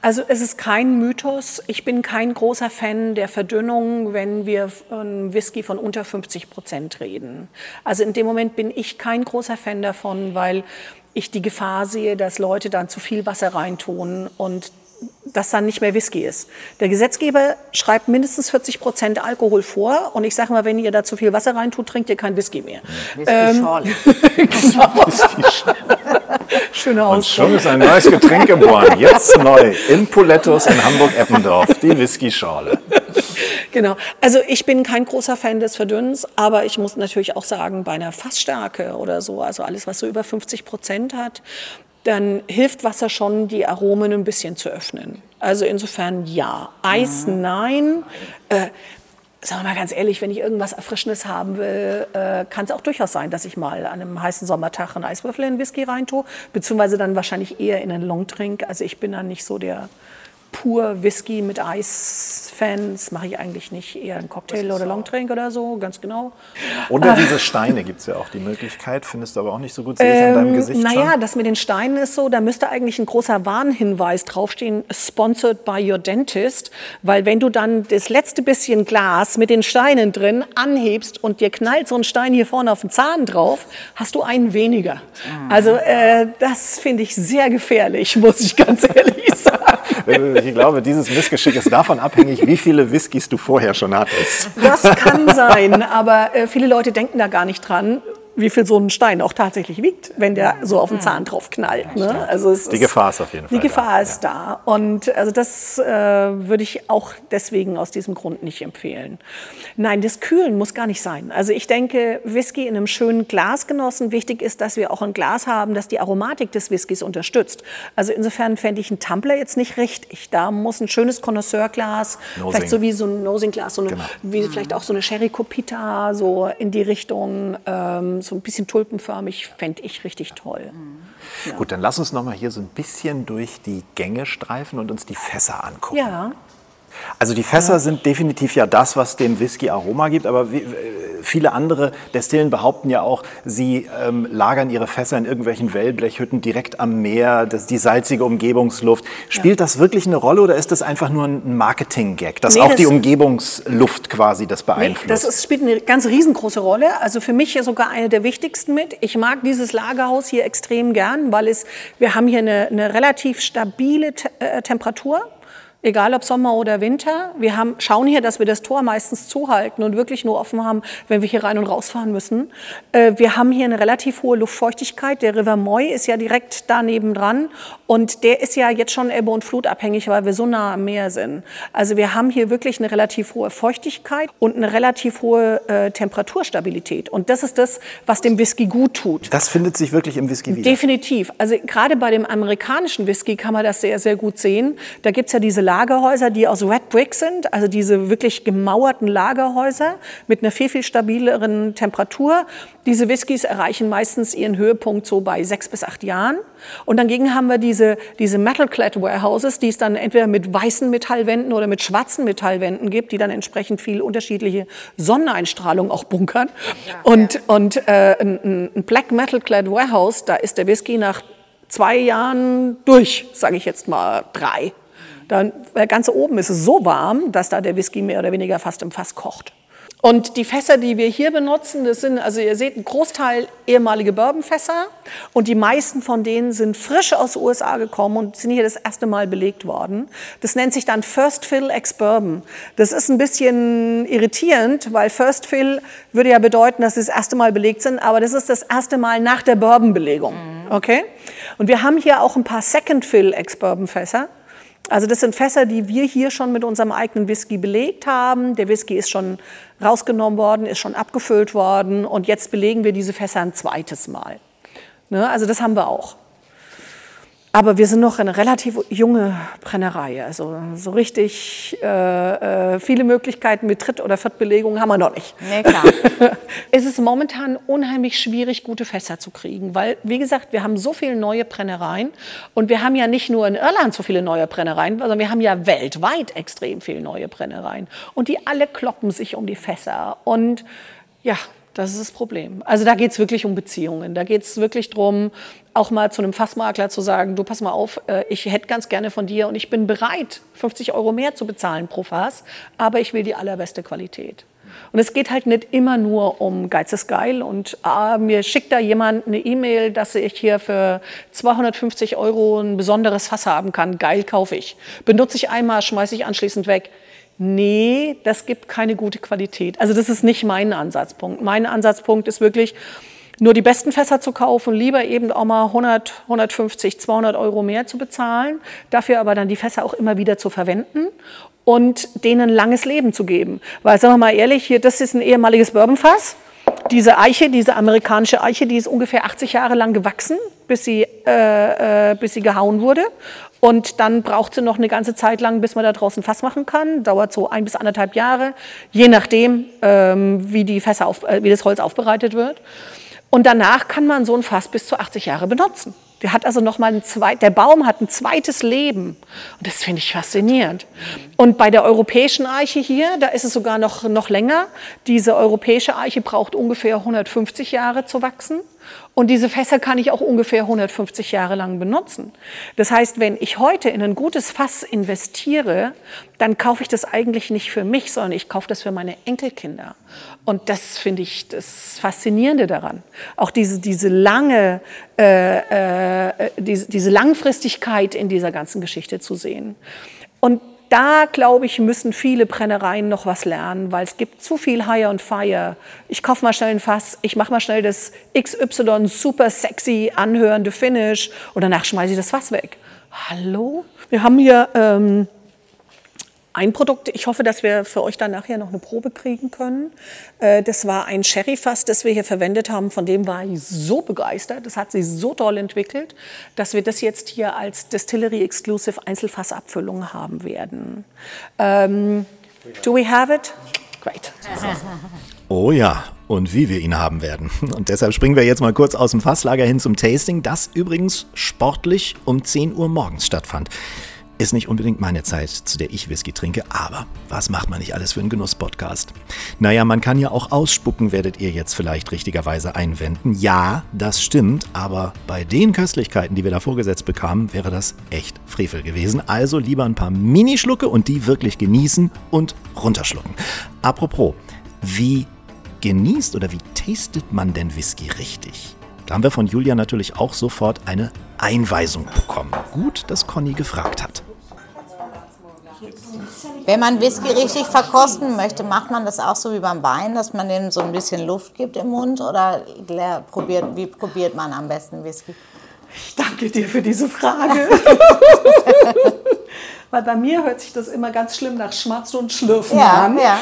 Also es ist kein Mythos. Ich bin kein großer Fan der Verdünnung, wenn wir von Whisky von unter 50 Prozent reden. Also in dem Moment bin ich kein großer Fan davon, weil ich die Gefahr sehe, dass Leute dann zu viel Wasser reintun und das dann nicht mehr Whisky ist. Der Gesetzgeber schreibt mindestens 40 Prozent Alkohol vor und ich sage mal, wenn ihr da zu viel Wasser reintut, trinkt ihr kein Whisky mehr. Whisky-Schorle. <laughs> <laughs> Schöner Und Ausdruck. schon ist ein neues Getränk geboren. Jetzt neu in Pulettos in Hamburg-Eppendorf. Die Whisky-Schorle. Genau. Also ich bin kein großer Fan des Verdünnens, aber ich muss natürlich auch sagen, bei einer Fassstärke oder so, also alles, was so über 50 Prozent hat, dann hilft Wasser schon, die Aromen ein bisschen zu öffnen. Also insofern ja. Eis nein. Äh, Sagen wir mal ganz ehrlich, wenn ich irgendwas Erfrischendes haben will, äh, kann es auch durchaus sein, dass ich mal an einem heißen Sommertag einen Eiswürfel in Whisky reintue, beziehungsweise dann wahrscheinlich eher in einen Longdrink. Also ich bin dann nicht so der pur Whisky mit Eis-Fans mache ich eigentlich nicht. Eher einen Cocktail oder Longdrink oder so, ganz genau. Oder diese Steine gibt es ja auch die Möglichkeit, findest du aber auch nicht so gut, sehe ich an deinem Gesicht Ähm, Naja, schon. das mit den Steinen ist so, da müsste eigentlich ein großer Warnhinweis draufstehen, sponsored by your dentist, weil wenn du dann das letzte bisschen Glas mit den Steinen drin anhebst und dir knallt so ein Stein hier vorne auf den Zahn drauf, hast du einen weniger. Also äh, das finde ich sehr gefährlich, <laughs> muss ich ganz ehrlich sagen. <laughs> Ich glaube, dieses Missgeschick ist davon abhängig, wie viele Whiskys du vorher schon hattest. Das kann sein, aber äh, viele Leute denken da gar nicht dran, wie viel so ein Stein auch tatsächlich wiegt, wenn der so auf den Zahn drauf knallt. Ne? Also es Die Gefahr ist auf jeden Fall Die Gefahr da, ist da. Und also das äh, würde ich auch deswegen aus diesem Grund nicht empfehlen. Nein, das Kühlen muss gar nicht sein. Also ich denke, Whisky in einem schönen Glas genossen. Wichtig ist, dass wir auch ein Glas haben, das die Aromatik des Whiskys unterstützt. Also insofern fände ich einen Tumbler jetzt nicht richtig. Da muss ein schönes Connoisseurglas, vielleicht so wie so ein Nosing-Glas, so eine, Genau. wie vielleicht auch so eine Sherry Copita, so in die Richtung, ähm, so ein bisschen tulpenförmig, fände ich richtig toll. Gut, dann lass uns noch mal hier so ein bisschen durch die Gänge streifen und uns die Fässer angucken. Ja. Also die Fässer sind definitiv ja das, was dem Whisky Aroma gibt, aber wie, äh, viele andere Destillen behaupten ja auch, sie ähm, lagern ihre Fässer in irgendwelchen Wellblechhütten direkt am Meer, das, die salzige Umgebungsluft. Spielt das wirklich eine Rolle oder ist das einfach nur ein Marketing-Gag, dass Nee, auch das- die Umgebungsluft quasi das Nee, beeinflusst? das ist, spielt eine ganz riesengroße Rolle. Also für mich ja sogar eine der wichtigsten mit. Ich mag dieses Lagerhaus hier extrem gern, weil es, wir haben hier eine, eine relativ stabile Te äh, Temperatur. Egal ob Sommer oder Winter. Wir haben, schauen hier, dass wir das Tor meistens zuhalten und wirklich nur offen haben, wenn wir hier rein und rausfahren müssen. Äh, wir haben hier eine relativ hohe Luftfeuchtigkeit. Der River Moy ist ja direkt daneben dran und der ist ja jetzt schon Ebbe- und Flutabhängig, weil wir so nah am Meer sind. Also wir haben hier wirklich eine relativ hohe Feuchtigkeit und eine relativ hohe äh, Temperaturstabilität. Und das ist das, was dem Whisky gut tut. das findet sich wirklich im Whisky wieder. Definitiv. Also gerade bei dem amerikanischen Whisky kann man das sehr, sehr gut sehen. Da gibt's ja diese Lagerhäuser, die aus Red Brick sind, also diese wirklich gemauerten Lagerhäuser mit einer viel, viel stabileren Temperatur. Diese Whiskys erreichen meistens ihren Höhepunkt so bei sechs bis acht Jahren. Und dagegen haben wir diese, diese Metal-Clad Warehouses, die es dann entweder mit weißen Metallwänden oder mit schwarzen Metallwänden gibt, die dann entsprechend viel unterschiedliche Sonneneinstrahlung auch bunkern. Und, und äh, ein- ein Black Metal-Clad Warehouse, da ist der Whisky nach zwei Jahren durch, sage ich jetzt mal drei. Dann, weil ganz oben ist es so warm, dass da der Whisky mehr oder weniger fast im Fass kocht. Und die Fässer, die wir hier benutzen, das sind, also ihr seht, ein Großteil ehemalige Bourbonfässer und die meisten von denen sind frisch aus den USA gekommen und sind hier das erste Mal belegt worden. Das nennt sich dann First Fill ex Bourbon. Das ist ein bisschen irritierend, weil First Fill würde ja bedeuten, dass sie das erste Mal belegt sind, aber das ist das erste Mal nach der Bourbonbelegung. Okay? Und wir haben hier auch ein paar Second Fill ex Bourbon Fässer. Also das sind Fässer, die wir hier schon mit unserem eigenen Whisky belegt haben. Der Whisky ist schon rausgenommen worden, ist schon abgefüllt worden und jetzt belegen wir diese Fässer ein zweites Mal. Ne? Also das haben wir auch. Aber wir sind noch eine relativ junge Brennerei. Also so richtig äh, äh, viele Möglichkeiten mit Dritt- oder Viertbelegung haben wir noch nicht. Nee, klar. <laughs> es ist momentan unheimlich schwierig, gute Fässer zu kriegen, weil, wie gesagt, wir haben so viele neue Brennereien und wir haben ja nicht nur in Irland so viele neue Brennereien, sondern wir haben ja weltweit extrem viele neue Brennereien und die alle kloppen sich um die Fässer und ja, das ist das Problem. Also da geht es wirklich um Beziehungen. Da geht es wirklich darum, auch mal zu einem Fassmakler zu sagen, du pass mal auf, äh, ich hätte ganz gerne von dir und ich bin bereit, 50 Euro mehr zu bezahlen pro Fass, aber ich will die allerbeste Qualität. Und es geht halt nicht immer nur um Geiz ist geil und ah, mir schickt da jemand eine E-Mail, dass ich hier für 250 Euro ein besonderes Fass haben kann. Geil, kaufe ich. Benutze ich einmal, schmeiße ich anschließend weg. Nee, das gibt keine gute Qualität. Also das ist nicht mein Ansatzpunkt. Mein Ansatzpunkt ist wirklich, nur die besten Fässer zu kaufen, lieber eben auch mal 100, 150, 200 Euro mehr zu bezahlen, dafür aber dann die Fässer auch immer wieder zu verwenden und denen langes Leben zu geben. Weil, sagen wir mal ehrlich, hier, das ist ein ehemaliges Bourbonfass. Diese Eiche, diese amerikanische Eiche, die ist ungefähr 80 Jahre lang gewachsen, bis sie, äh, äh, bis sie gehauen wurde. Und dann braucht sie noch eine ganze Zeit lang, bis man da draußen Fass machen kann. Dauert so ein bis anderthalb Jahre, je nachdem, ähm, wie, die Fässer auf, äh, wie das Holz aufbereitet wird. Und danach kann man so ein Fass bis zu 80 Jahre benutzen. Der hat also noch mal ein zweit, der Baum hat ein zweites Leben. Und das finde ich faszinierend. Und bei der europäischen Eiche hier, da ist es sogar noch, noch länger. Diese europäische Eiche braucht ungefähr 150 Jahre zu wachsen. Und diese Fässer kann ich auch ungefähr 150 Jahre lang benutzen. Das heißt, wenn ich heute in ein gutes Fass investiere, dann kaufe ich das eigentlich nicht für mich, sondern ich kaufe das für meine Enkelkinder. Und das finde ich das Faszinierende daran. Auch diese, diese lange, äh, äh, diese, diese Langfristigkeit in dieser ganzen Geschichte zu sehen. Und da, glaube ich, müssen viele Brennereien noch was lernen, weil es gibt zu viel Hire und Fire. Ich kaufe mal schnell ein Fass, ich mache mal schnell das XY super sexy anhörende Finish und danach schmeiße ich das Fass weg. Hallo? Wir haben hier ähm, ein Produkt, ich hoffe, dass wir für euch dann nachher noch eine Probe kriegen können. Äh, das war ein Sherry-Fass, das wir hier verwendet haben. Von dem war ich so begeistert. Das hat sich so toll entwickelt, dass wir das jetzt hier als Distillery Exclusive Einzelfassabfüllung haben werden. Ähm, do we have it? Great. Oh ja, und wie wir ihn haben werden. <laughs> Und deshalb springen wir jetzt mal kurz aus dem Fasslager hin zum Tasting, das übrigens sportlich um 10 Uhr morgens stattfand. Ist nicht unbedingt meine Zeit, zu der ich Whisky trinke, aber was macht man nicht alles für einen Genuss-Podcast? Naja, man kann ja auch ausspucken, werdet ihr jetzt vielleicht richtigerweise einwenden. Ja, das stimmt, aber bei den Köstlichkeiten, die wir da vorgesetzt bekamen, wäre das echt Frevel gewesen. Also lieber ein paar Minischlucke und die wirklich genießen und runterschlucken. Apropos, wie genießt oder wie tastet man denn Whisky richtig? Da haben wir von Julia natürlich auch sofort eine Einweisung bekommen. Gut, dass Conny gefragt hat. Wenn man Whisky richtig verkosten möchte, macht man das auch so wie beim Wein, dass man dem so ein bisschen Luft gibt im Mund? Oder probiert, wie probiert man am besten Whisky? Ich danke dir für diese Frage. <laughs> Weil bei mir hört sich das immer ganz schlimm nach Schmatzen und Schlürfen Ja, an. ja.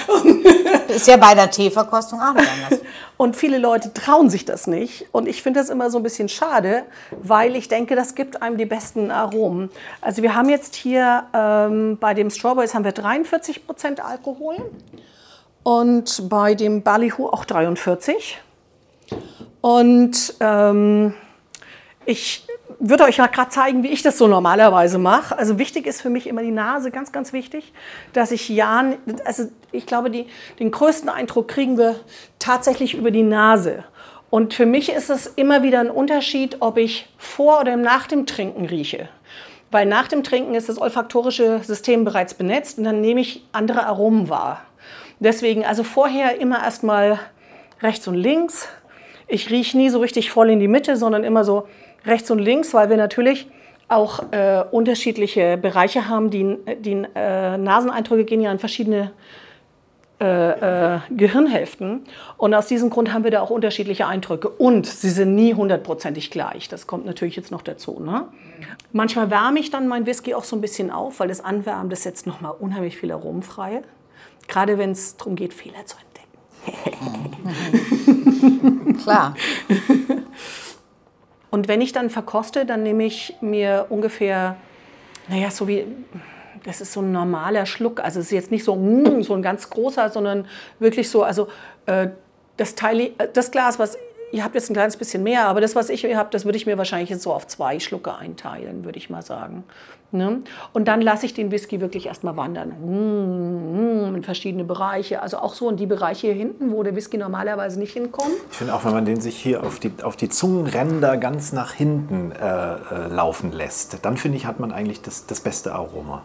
<laughs> Ist ja bei der Teeverkostung auch nicht anders. Und viele Leute trauen sich das nicht. Und ich finde das immer so ein bisschen schade, weil ich denke, das gibt einem die besten Aromen. Also wir haben jetzt hier ähm, bei dem Strawberries haben wir 43 Prozent Alkohol und bei dem Ballyhoo auch 43. Und ähm, ich würde euch ja gerade zeigen, wie ich das so normalerweise mache. Also wichtig ist für mich immer die Nase, ganz, ganz wichtig, dass ich ja, also ich glaube, die, den größten Eindruck kriegen wir tatsächlich über die Nase. Und für mich ist es immer wieder ein Unterschied, ob ich vor oder nach dem Trinken rieche. Weil nach dem Trinken ist das olfaktorische System bereits benetzt und dann nehme ich andere Aromen wahr. Deswegen also vorher immer erstmal rechts und links. Ich rieche nie so richtig voll in die Mitte, sondern immer so rechts und links, weil wir natürlich auch äh, unterschiedliche Bereiche haben. Die, die äh, Naseneindrücke gehen ja an verschiedene äh, äh, Gehirnhälften. Und aus diesem Grund haben wir da auch unterschiedliche Eindrücke. Und sie sind nie hundertprozentig gleich. Das kommt natürlich jetzt noch dazu. Ne? Manchmal wärme ich dann mein Whisky auch so ein bisschen auf, weil das Anwärmen, das setzt nochmal unheimlich viel Aromen frei. Gerade wenn es darum geht, Fehler zu entdecken. <laughs> Klar. Und wenn ich dann verkoste, dann nehme ich mir ungefähr, naja, so wie, das ist so ein normaler Schluck. Also es ist jetzt nicht so, mm, so ein ganz großer, sondern wirklich so, also äh, das, Teil, äh, das Glas, was ihr habt jetzt ein kleines bisschen mehr, aber das, was ich habe, das würde ich mir wahrscheinlich jetzt so auf zwei Schlucke einteilen, würde ich mal sagen. Ne? Und dann lasse ich den Whisky wirklich erstmal wandern. Mm, mm, in verschiedene Bereiche. Also auch so in die Bereiche hier hinten, wo der Whisky normalerweise nicht hinkommt. Ich finde auch, wenn man den sich hier auf die, auf die Zungenränder ganz nach hinten äh, äh, laufen lässt, dann finde ich, hat man eigentlich das, das beste Aroma.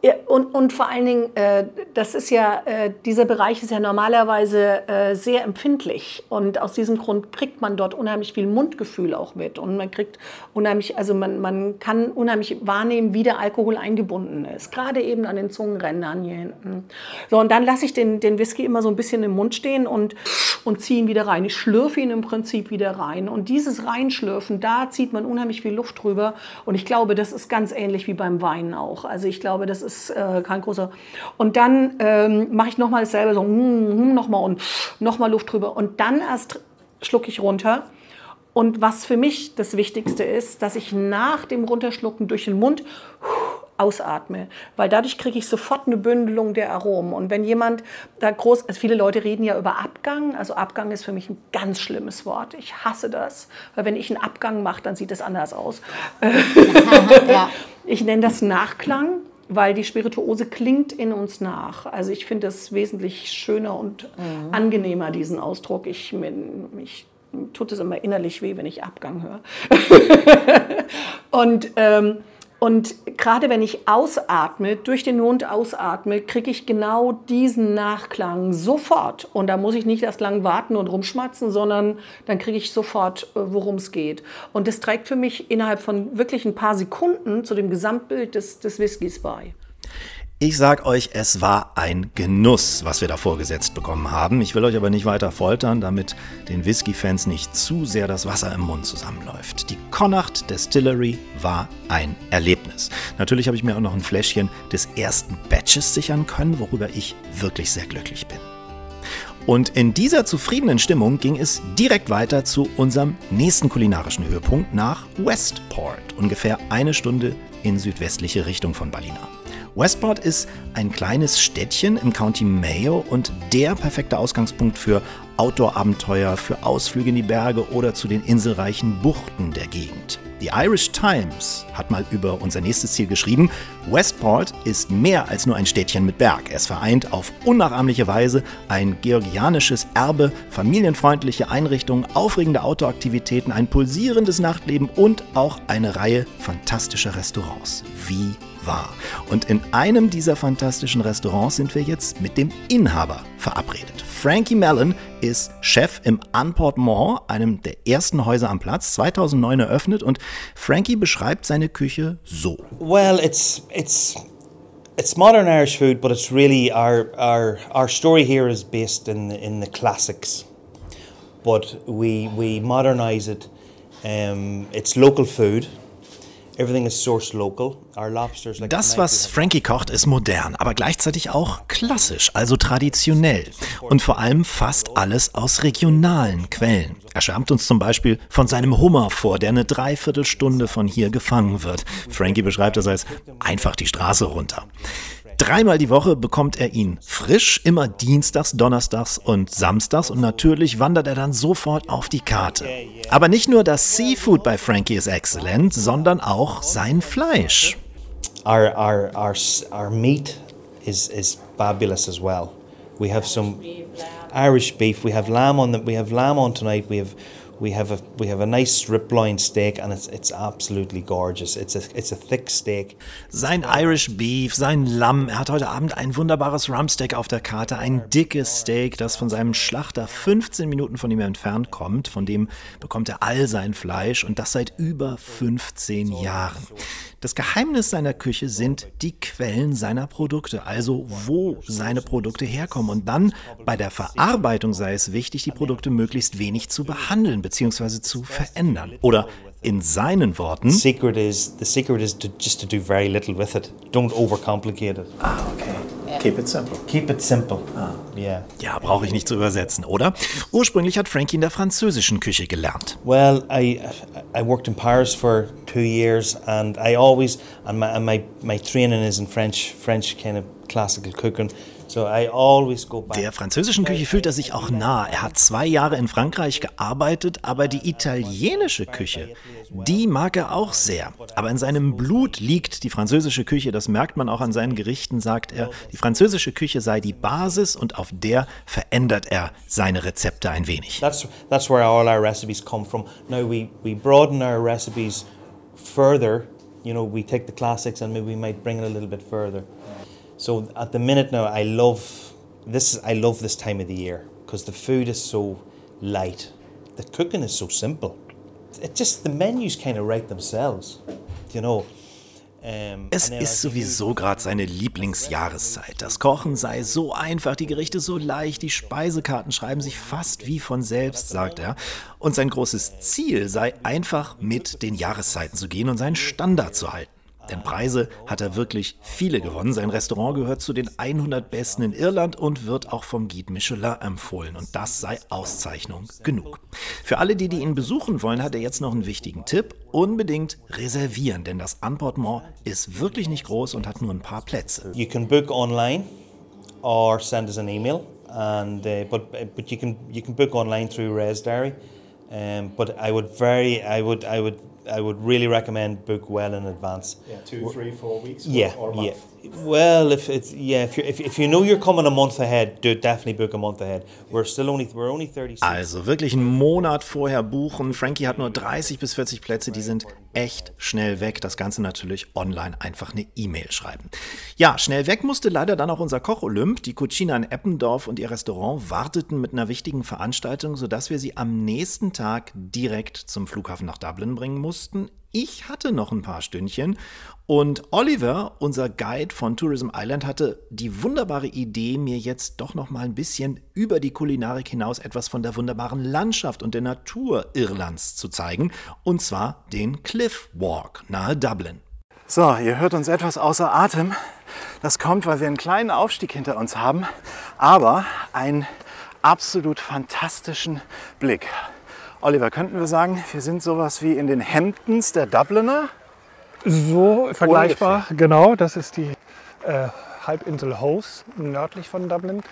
Ja, und, und vor allen Dingen, äh, das ist ja, äh, dieser Bereich ist ja normalerweise äh, sehr empfindlich. Und aus diesem Grund kriegt man dort unheimlich viel Mundgefühl auch mit. Und man kriegt unheimlich, also man, man kann unheimlich wahrnehmen, wie der Alkohol eingebunden ist. Gerade eben an den Zungenrändern hier hinten. So, und dann lasse ich den, den Whisky immer so ein bisschen im Mund stehen und, und ziehe ihn wieder rein. Ich schlürfe ihn im Prinzip wieder rein. Und dieses Reinschlürfen, da zieht man unheimlich viel Luft drüber. Und ich glaube, das ist ganz ähnlich wie beim Wein auch. Also ich glaube, das ist äh, kein großer. Und dann ähm, mache ich nochmal dasselbe, so mm, mm, nochmal und nochmal Luft drüber. Und dann erst schlucke ich runter. Und was für mich das Wichtigste ist, dass ich nach dem Runterschlucken durch den Mund ausatme, weil dadurch kriege ich sofort eine Bündelung der Aromen. Und wenn jemand da groß, also viele Leute reden ja über Abgang, also Abgang ist für mich ein ganz schlimmes Wort. Ich hasse das, weil wenn ich einen Abgang mache, dann sieht es anders aus. <laughs> <laughs> Ich nenne das Nachklang, weil die Spirituose klingt in uns nach. Also ich finde es wesentlich schöner und angenehmer, diesen Ausdruck. Ich, ich tut es immer innerlich weh, wenn ich Abgang höre. <laughs> und ähm, und gerade wenn ich ausatme, durch den Mund ausatme, kriege ich genau diesen Nachklang sofort. Und da muss ich nicht erst lang warten und rumschmatzen, sondern dann kriege ich sofort, äh, worum es geht. Und das trägt für mich innerhalb von wirklich ein paar Sekunden zu dem Gesamtbild des, des Whiskys bei. Ich sag euch, es war ein Genuss, was wir da vorgesetzt bekommen haben. Ich will euch aber nicht weiter foltern, damit den Whisky-Fans nicht zu sehr das Wasser im Mund zusammenläuft. Die Connacht Distillery war ein Erlebnis. Natürlich habe ich mir auch noch ein Fläschchen des ersten Batches sichern können, worüber ich wirklich sehr glücklich bin. Und in dieser zufriedenen Stimmung ging es direkt weiter zu unserem nächsten kulinarischen Höhepunkt nach Westport, ungefähr eine Stunde in südwestliche Richtung von Ballina. Westport ist ein kleines Städtchen im County Mayo und der perfekte Ausgangspunkt für Outdoor-Abenteuer, für Ausflüge in die Berge oder zu den inselreichen Buchten der Gegend. Die Irish Times hat mal über unser nächstes Ziel geschrieben, Westport ist mehr als nur ein Städtchen mit Berg. Es vereint auf unnachahmliche Weise ein georgianisches Erbe, familienfreundliche Einrichtungen, aufregende Outdoor-Aktivitäten, ein pulsierendes Nachtleben und auch eine Reihe fantastischer Restaurants. Wie wahr. Und in einem dieser fantastischen Restaurants sind wir jetzt mit dem Inhaber verabredet. Frankie Mellon ist Chef im Unport Mall, einem der ersten Häuser am Platz, 2009 eröffnet und Frankie beschreibt seine Küche so. Well, it's it's it's modern Irish food, but it's really our our our story here is based in the, in the classics, but we we modernize it. Um, it's local food. Das, was Frankie kocht, ist modern, aber gleichzeitig auch klassisch, also traditionell. Und vor allem fast alles aus regionalen Quellen. Er schwärmt uns zum Beispiel von seinem Hummer vor, der eine Dreiviertelstunde von hier gefangen wird. Frankie beschreibt das als einfach die Straße runter. Dreimal die Woche bekommt er ihn frisch, immer dienstags, donnerstags und samstags und natürlich wandert er dann sofort auf die Karte. Aber nicht nur das Seafood bei Frankie ist exzellent, sondern auch sein Fleisch. our our our our meat is is fabulous as well. We have some Irish beef. We have lamb on the, We have lamb on tonight. We have we have a we have a nice loin steak, and it's it's absolutely gorgeous. It's a it's a thick steak. Sein Irish Beef, sein Lamm. Er hat heute Abend ein wunderbares Rumpsteak auf der Karte. Ein dickes Steak, das von seinem Schlachter 15 Minuten von ihm entfernt kommt. Von dem bekommt er all sein Fleisch und das seit über 15 Jahren. Das Geheimnis seiner Küche sind die Quellen seiner Produkte, also wo seine Produkte herkommen. Und dann bei der Verarbeitung sei es wichtig, die Produkte möglichst wenig zu behandeln bzw. zu verändern. Oder in seinen Worten. Secret is the secret is to just to do very little with it. Don't overcomplicate it. Ah, okay. Keep it simple. Keep it simple. Yeah. Ja, brauche ich nicht zu übersetzen, oder? Ursprünglich hat Frankie in der französischen Küche gelernt. Well, I I worked in Paris for two years, and I always and my and my, my training is in French French kind of classical cooking. So I always go back. Der französischen Küche fühlt er sich auch nah. Er hat zwei Jahre in Frankreich gearbeitet, aber die italienische Küche, die mag er auch sehr. Aber in seinem Blut liegt die französische Küche, das merkt man auch an seinen Gerichten, sagt er. Die französische Küche sei die Basis und auf der verändert er seine Rezepte ein wenig. That's that's where all our recipes come from. Now we we broaden our recipes further. You know, we take the classics and maybe we might bring it a little bit further. So at the minute now, I love this. I love this time of the year because the food is so light, the cooking is so simple. It just the menus kind of write themselves, you know. Es ist sowieso gerade seine Lieblingsjahreszeit. Das Kochen sei so einfach, die Gerichte so leicht, die Speisekarten schreiben sich fast wie von selbst, sagt er. Und sein großes Ziel sei einfach mit den Jahreszeiten zu gehen und seinen Standard zu halten. Denn Preise hat er wirklich viele gewonnen. Sein Restaurant gehört zu den 100 besten in Irland und wird auch vom Guide Michelin empfohlen. Und das sei Auszeichnung genug. Für alle, die, die ihn besuchen wollen, hat er jetzt noch einen wichtigen Tipp. Unbedingt reservieren, denn das Anportement ist wirklich nicht groß und hat nur ein paar Plätze. You can book online or send us an email, and uh, but but you can you can book online through Res Diary. Um, but I would very I would I would I would really recommend book well in advance. Yeah, two, three, four weeks Yeah, yeah. Well, if it's yeah, if you if, if you know you're coming a month ahead, do definitely book a month ahead. We're still only we're only 36. Also wirklich einen Monat vorher buchen. Frankie hat nur 30 bis 40 Plätze, die sind echt schnell weg. Das Ganze natürlich online einfach eine E-Mail schreiben. Ja, schnell weg musste leider dann auch unser Koch Olymp. Die Cucina in Eppendorf und ihr Restaurant warteten mit einer wichtigen Veranstaltung, sodass wir sie am nächsten Tag direkt zum Flughafen nach Dublin bringen mussten. Ich hatte noch ein paar Stündchen und Oliver, unser Guide von Tourism Island, hatte die wunderbare Idee, mir jetzt doch noch mal ein bisschen über die Kulinarik hinaus etwas von der wunderbaren Landschaft und der Natur Irlands zu zeigen, und zwar den Cliff Walk nahe Dublin. So, ihr hört uns etwas außer Atem. Das kommt, weil wir einen kleinen Aufstieg hinter uns haben, aber einen absolut fantastischen Blick. Oliver, könnten wir sagen, wir sind sowas wie in den Hamptons der Dubliner? So vergleichbar, genau. Das ist die äh, Halbinsel Howes nördlich von Dublin.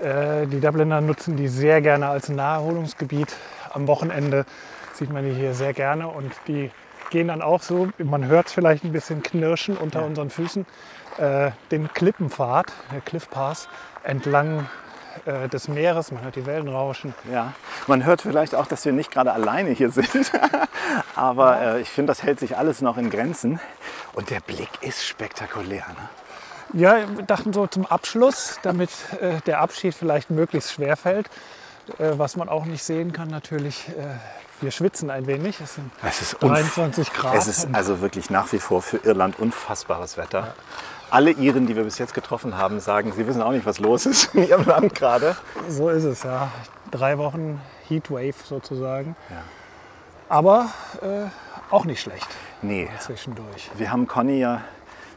Äh, die Dubliner nutzen die sehr gerne als Naherholungsgebiet. Am Wochenende sieht man die hier sehr gerne und die gehen dann auch so, man hört es vielleicht ein bisschen knirschen unter unseren Füßen, äh, den Klippenpfad, der Cliff Pass, entlang äh, des Meeres. Man hört die Wellen rauschen. Ja, man hört vielleicht auch, dass wir nicht gerade alleine hier sind. <laughs> Aber äh, ich finde, das hält sich alles noch in Grenzen. Und der Blick ist spektakulär. Ne? Ja, wir dachten so zum Abschluss, damit äh, der Abschied vielleicht möglichst schwer fällt, äh, was man auch nicht sehen kann natürlich. Wir schwitzen ein wenig, es sind Es ist, unf 23 Grad. es ist also wirklich nach wie vor für Irland unfassbares Wetter. Alle Iren, die wir bis jetzt getroffen haben, sagen, sie wissen auch nicht, was los ist in ihrem Land gerade. So ist es, ja. Drei Wochen Heatwave sozusagen. Aber äh, auch nicht schlecht Nee, zwischendurch. wir haben Conny ja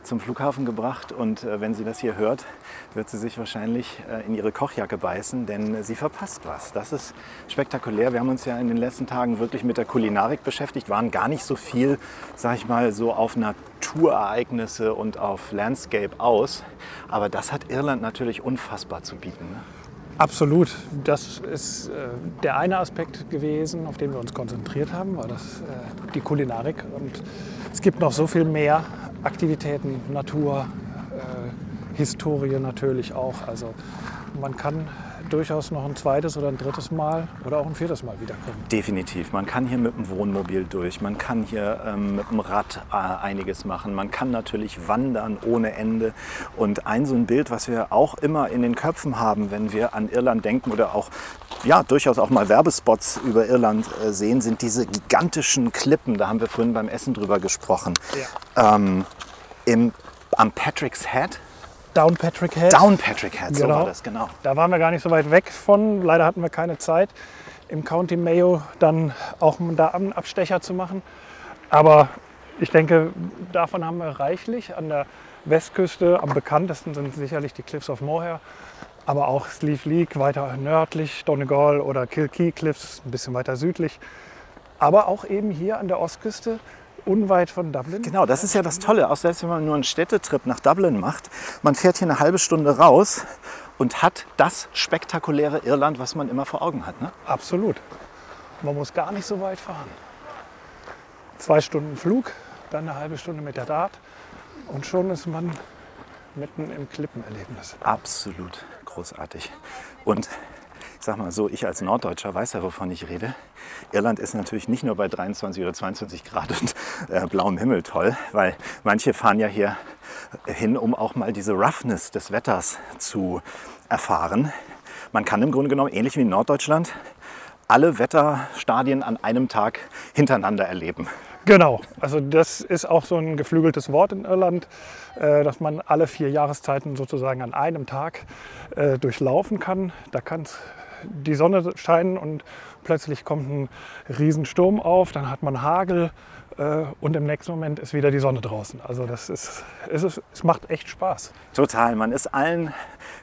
zum Flughafen gebracht und äh, wenn sie das hier hört, wird sie sich wahrscheinlich äh, in ihre Kochjacke beißen, denn sie verpasst was. Das ist spektakulär. Wir haben uns ja in den letzten Tagen wirklich mit der Kulinarik beschäftigt, waren gar nicht so viel, sag ich mal, so auf Naturereignisse und auf Landscape aus. Aber das hat Irland natürlich unfassbar zu bieten. Ne? Absolut. Das ist äh, der eine Aspekt gewesen, auf den wir uns konzentriert haben, war das äh, die Kulinarik. Und es gibt noch so viel mehr Aktivitäten, Natur, äh, Historie natürlich auch. Also man kann durchaus noch ein zweites oder ein drittes Mal oder auch ein viertes Mal wiederkommen. Definitiv. Man kann hier mit dem Wohnmobil durch, man kann hier ähm, mit dem Rad äh, einiges machen, man kann natürlich wandern ohne Ende. Und ein so ein Bild, was wir auch immer in den Köpfen haben, wenn wir an Irland denken oder auch ja, durchaus auch mal Werbespots über Irland äh, sehen, sind diese gigantischen Klippen. Da haben wir vorhin beim Essen drüber gesprochen. Ähm, im, am Patrick's Head. Down Patrick Head. Down Patrick Head, so Genau. war das, genau. Da waren wir gar nicht so weit weg von. Leider hatten wir keine Zeit, im County Mayo dann auch da einen Abstecher zu machen. Aber ich denke, davon haben wir reichlich. An der Westküste am bekanntesten sind sicherlich die Cliffs of Moher, aber auch Sleeve League weiter nördlich, Donegal oder Kilkee Cliffs ein bisschen weiter südlich. Aber auch eben hier an der Ostküste, unweit von Dublin. Genau, das ist ja das Tolle. Auch selbst wenn man nur einen Städtetrip nach Dublin macht, man fährt hier eine halbe Stunde raus und hat das spektakuläre Irland, was man immer vor Augen hat. Ne? Absolut. Man muss gar nicht so weit fahren. Zwei Stunden Flug, dann eine halbe Stunde mit der Dart und schon ist man mitten im Klippenerlebnis. Absolut großartig. Und sag mal so, ich als Norddeutscher weiß ja, wovon ich rede. Irland ist natürlich nicht nur bei 23 oder 22 Grad und äh, blauem Himmel toll, weil manche fahren ja hier hin, um auch mal diese Roughness des Wetters zu erfahren. Man kann im Grunde genommen, ähnlich wie in Norddeutschland, alle Wetterstadien an einem Tag hintereinander erleben. Genau, also das ist auch so ein geflügeltes Wort in Irland, äh, dass man alle vier Jahreszeiten sozusagen an einem Tag äh, durchlaufen kann. Da kann die Sonne scheinen und plötzlich kommt ein Riesensturm auf, dann hat man Hagel Äh, und im nächsten Moment ist wieder die Sonne draußen. Also das ist, es, ist, es macht echt Spaß. Total, man ist allen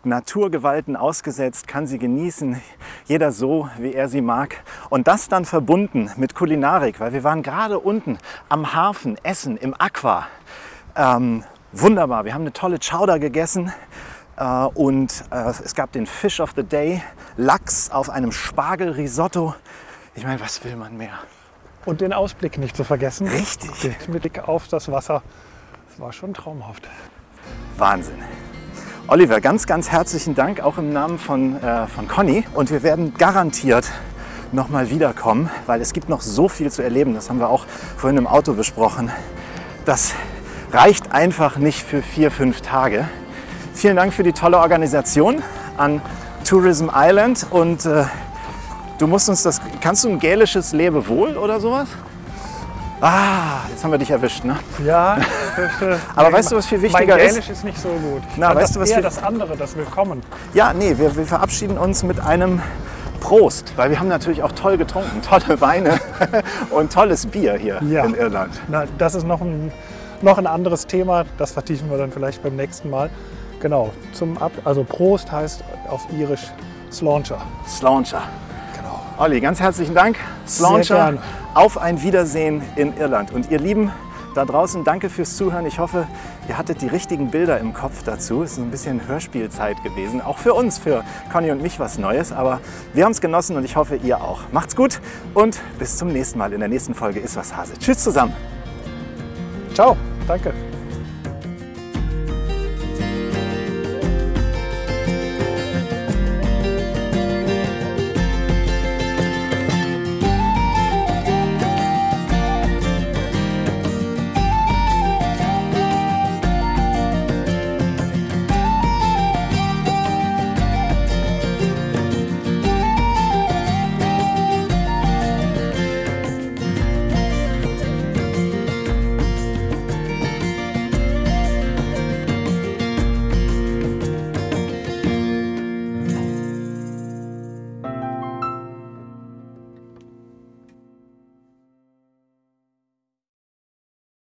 Naturgewalten ausgesetzt, kann sie genießen, jeder so, wie er sie mag. Und das dann verbunden mit Kulinarik, weil wir waren gerade unten am Hafen, Essen, im Aqua. Ähm, wunderbar, wir haben eine tolle Chowder gegessen und äh, es gab den Fish of the Day, Lachs auf einem Spargelrisotto. Ich meine, was will man mehr? Und den Ausblick nicht zu vergessen. Richtig. Mit Blick auf das Wasser. Das war schon traumhaft. Wahnsinn. Oliver, ganz, ganz herzlichen Dank, auch im Namen von, äh, von Conny. Und wir werden garantiert nochmal wiederkommen, weil es gibt noch so viel zu erleben. Das haben wir auch vorhin im Auto besprochen. Das reicht einfach nicht für vier, fünf Tage. Vielen Dank für die tolle Organisation an Tourism Island und äh, du musst uns das. Kannst du ein gälisches Lebewohl oder sowas? Ah, jetzt haben wir dich erwischt, ne? Ja, <laughs> äh, Aber mein- weißt du, was viel mein wichtiger ist? Gälisch ist nicht so gut. Na, kann weißt das du, was eher wir- das andere, das Willkommen. Ja, nee, wir, wir verabschieden uns mit einem Prost, weil wir haben natürlich auch toll getrunken, <laughs> tolle Weine <laughs> und tolles Bier hier Ja. in Irland. Na, das ist noch ein, noch ein anderes Thema. Das vertiefen wir dann vielleicht beim nächsten Mal. Genau, zum Ab also Prost heißt auf Irisch Slauncher. Slauncher. Genau. Olli, ganz herzlichen Dank. Slauncher, auf ein Wiedersehen in Irland. Und ihr Lieben da draußen, danke fürs Zuhören. Ich hoffe, ihr hattet die richtigen Bilder im Kopf dazu. Es ist ein bisschen Hörspielzeit gewesen. Auch für uns, für Conny und mich was Neues. Aber wir haben es genossen und ich hoffe, ihr auch. Macht's gut und bis zum nächsten Mal. In der nächsten Folge ist was Hase. Tschüss zusammen. Ciao, danke.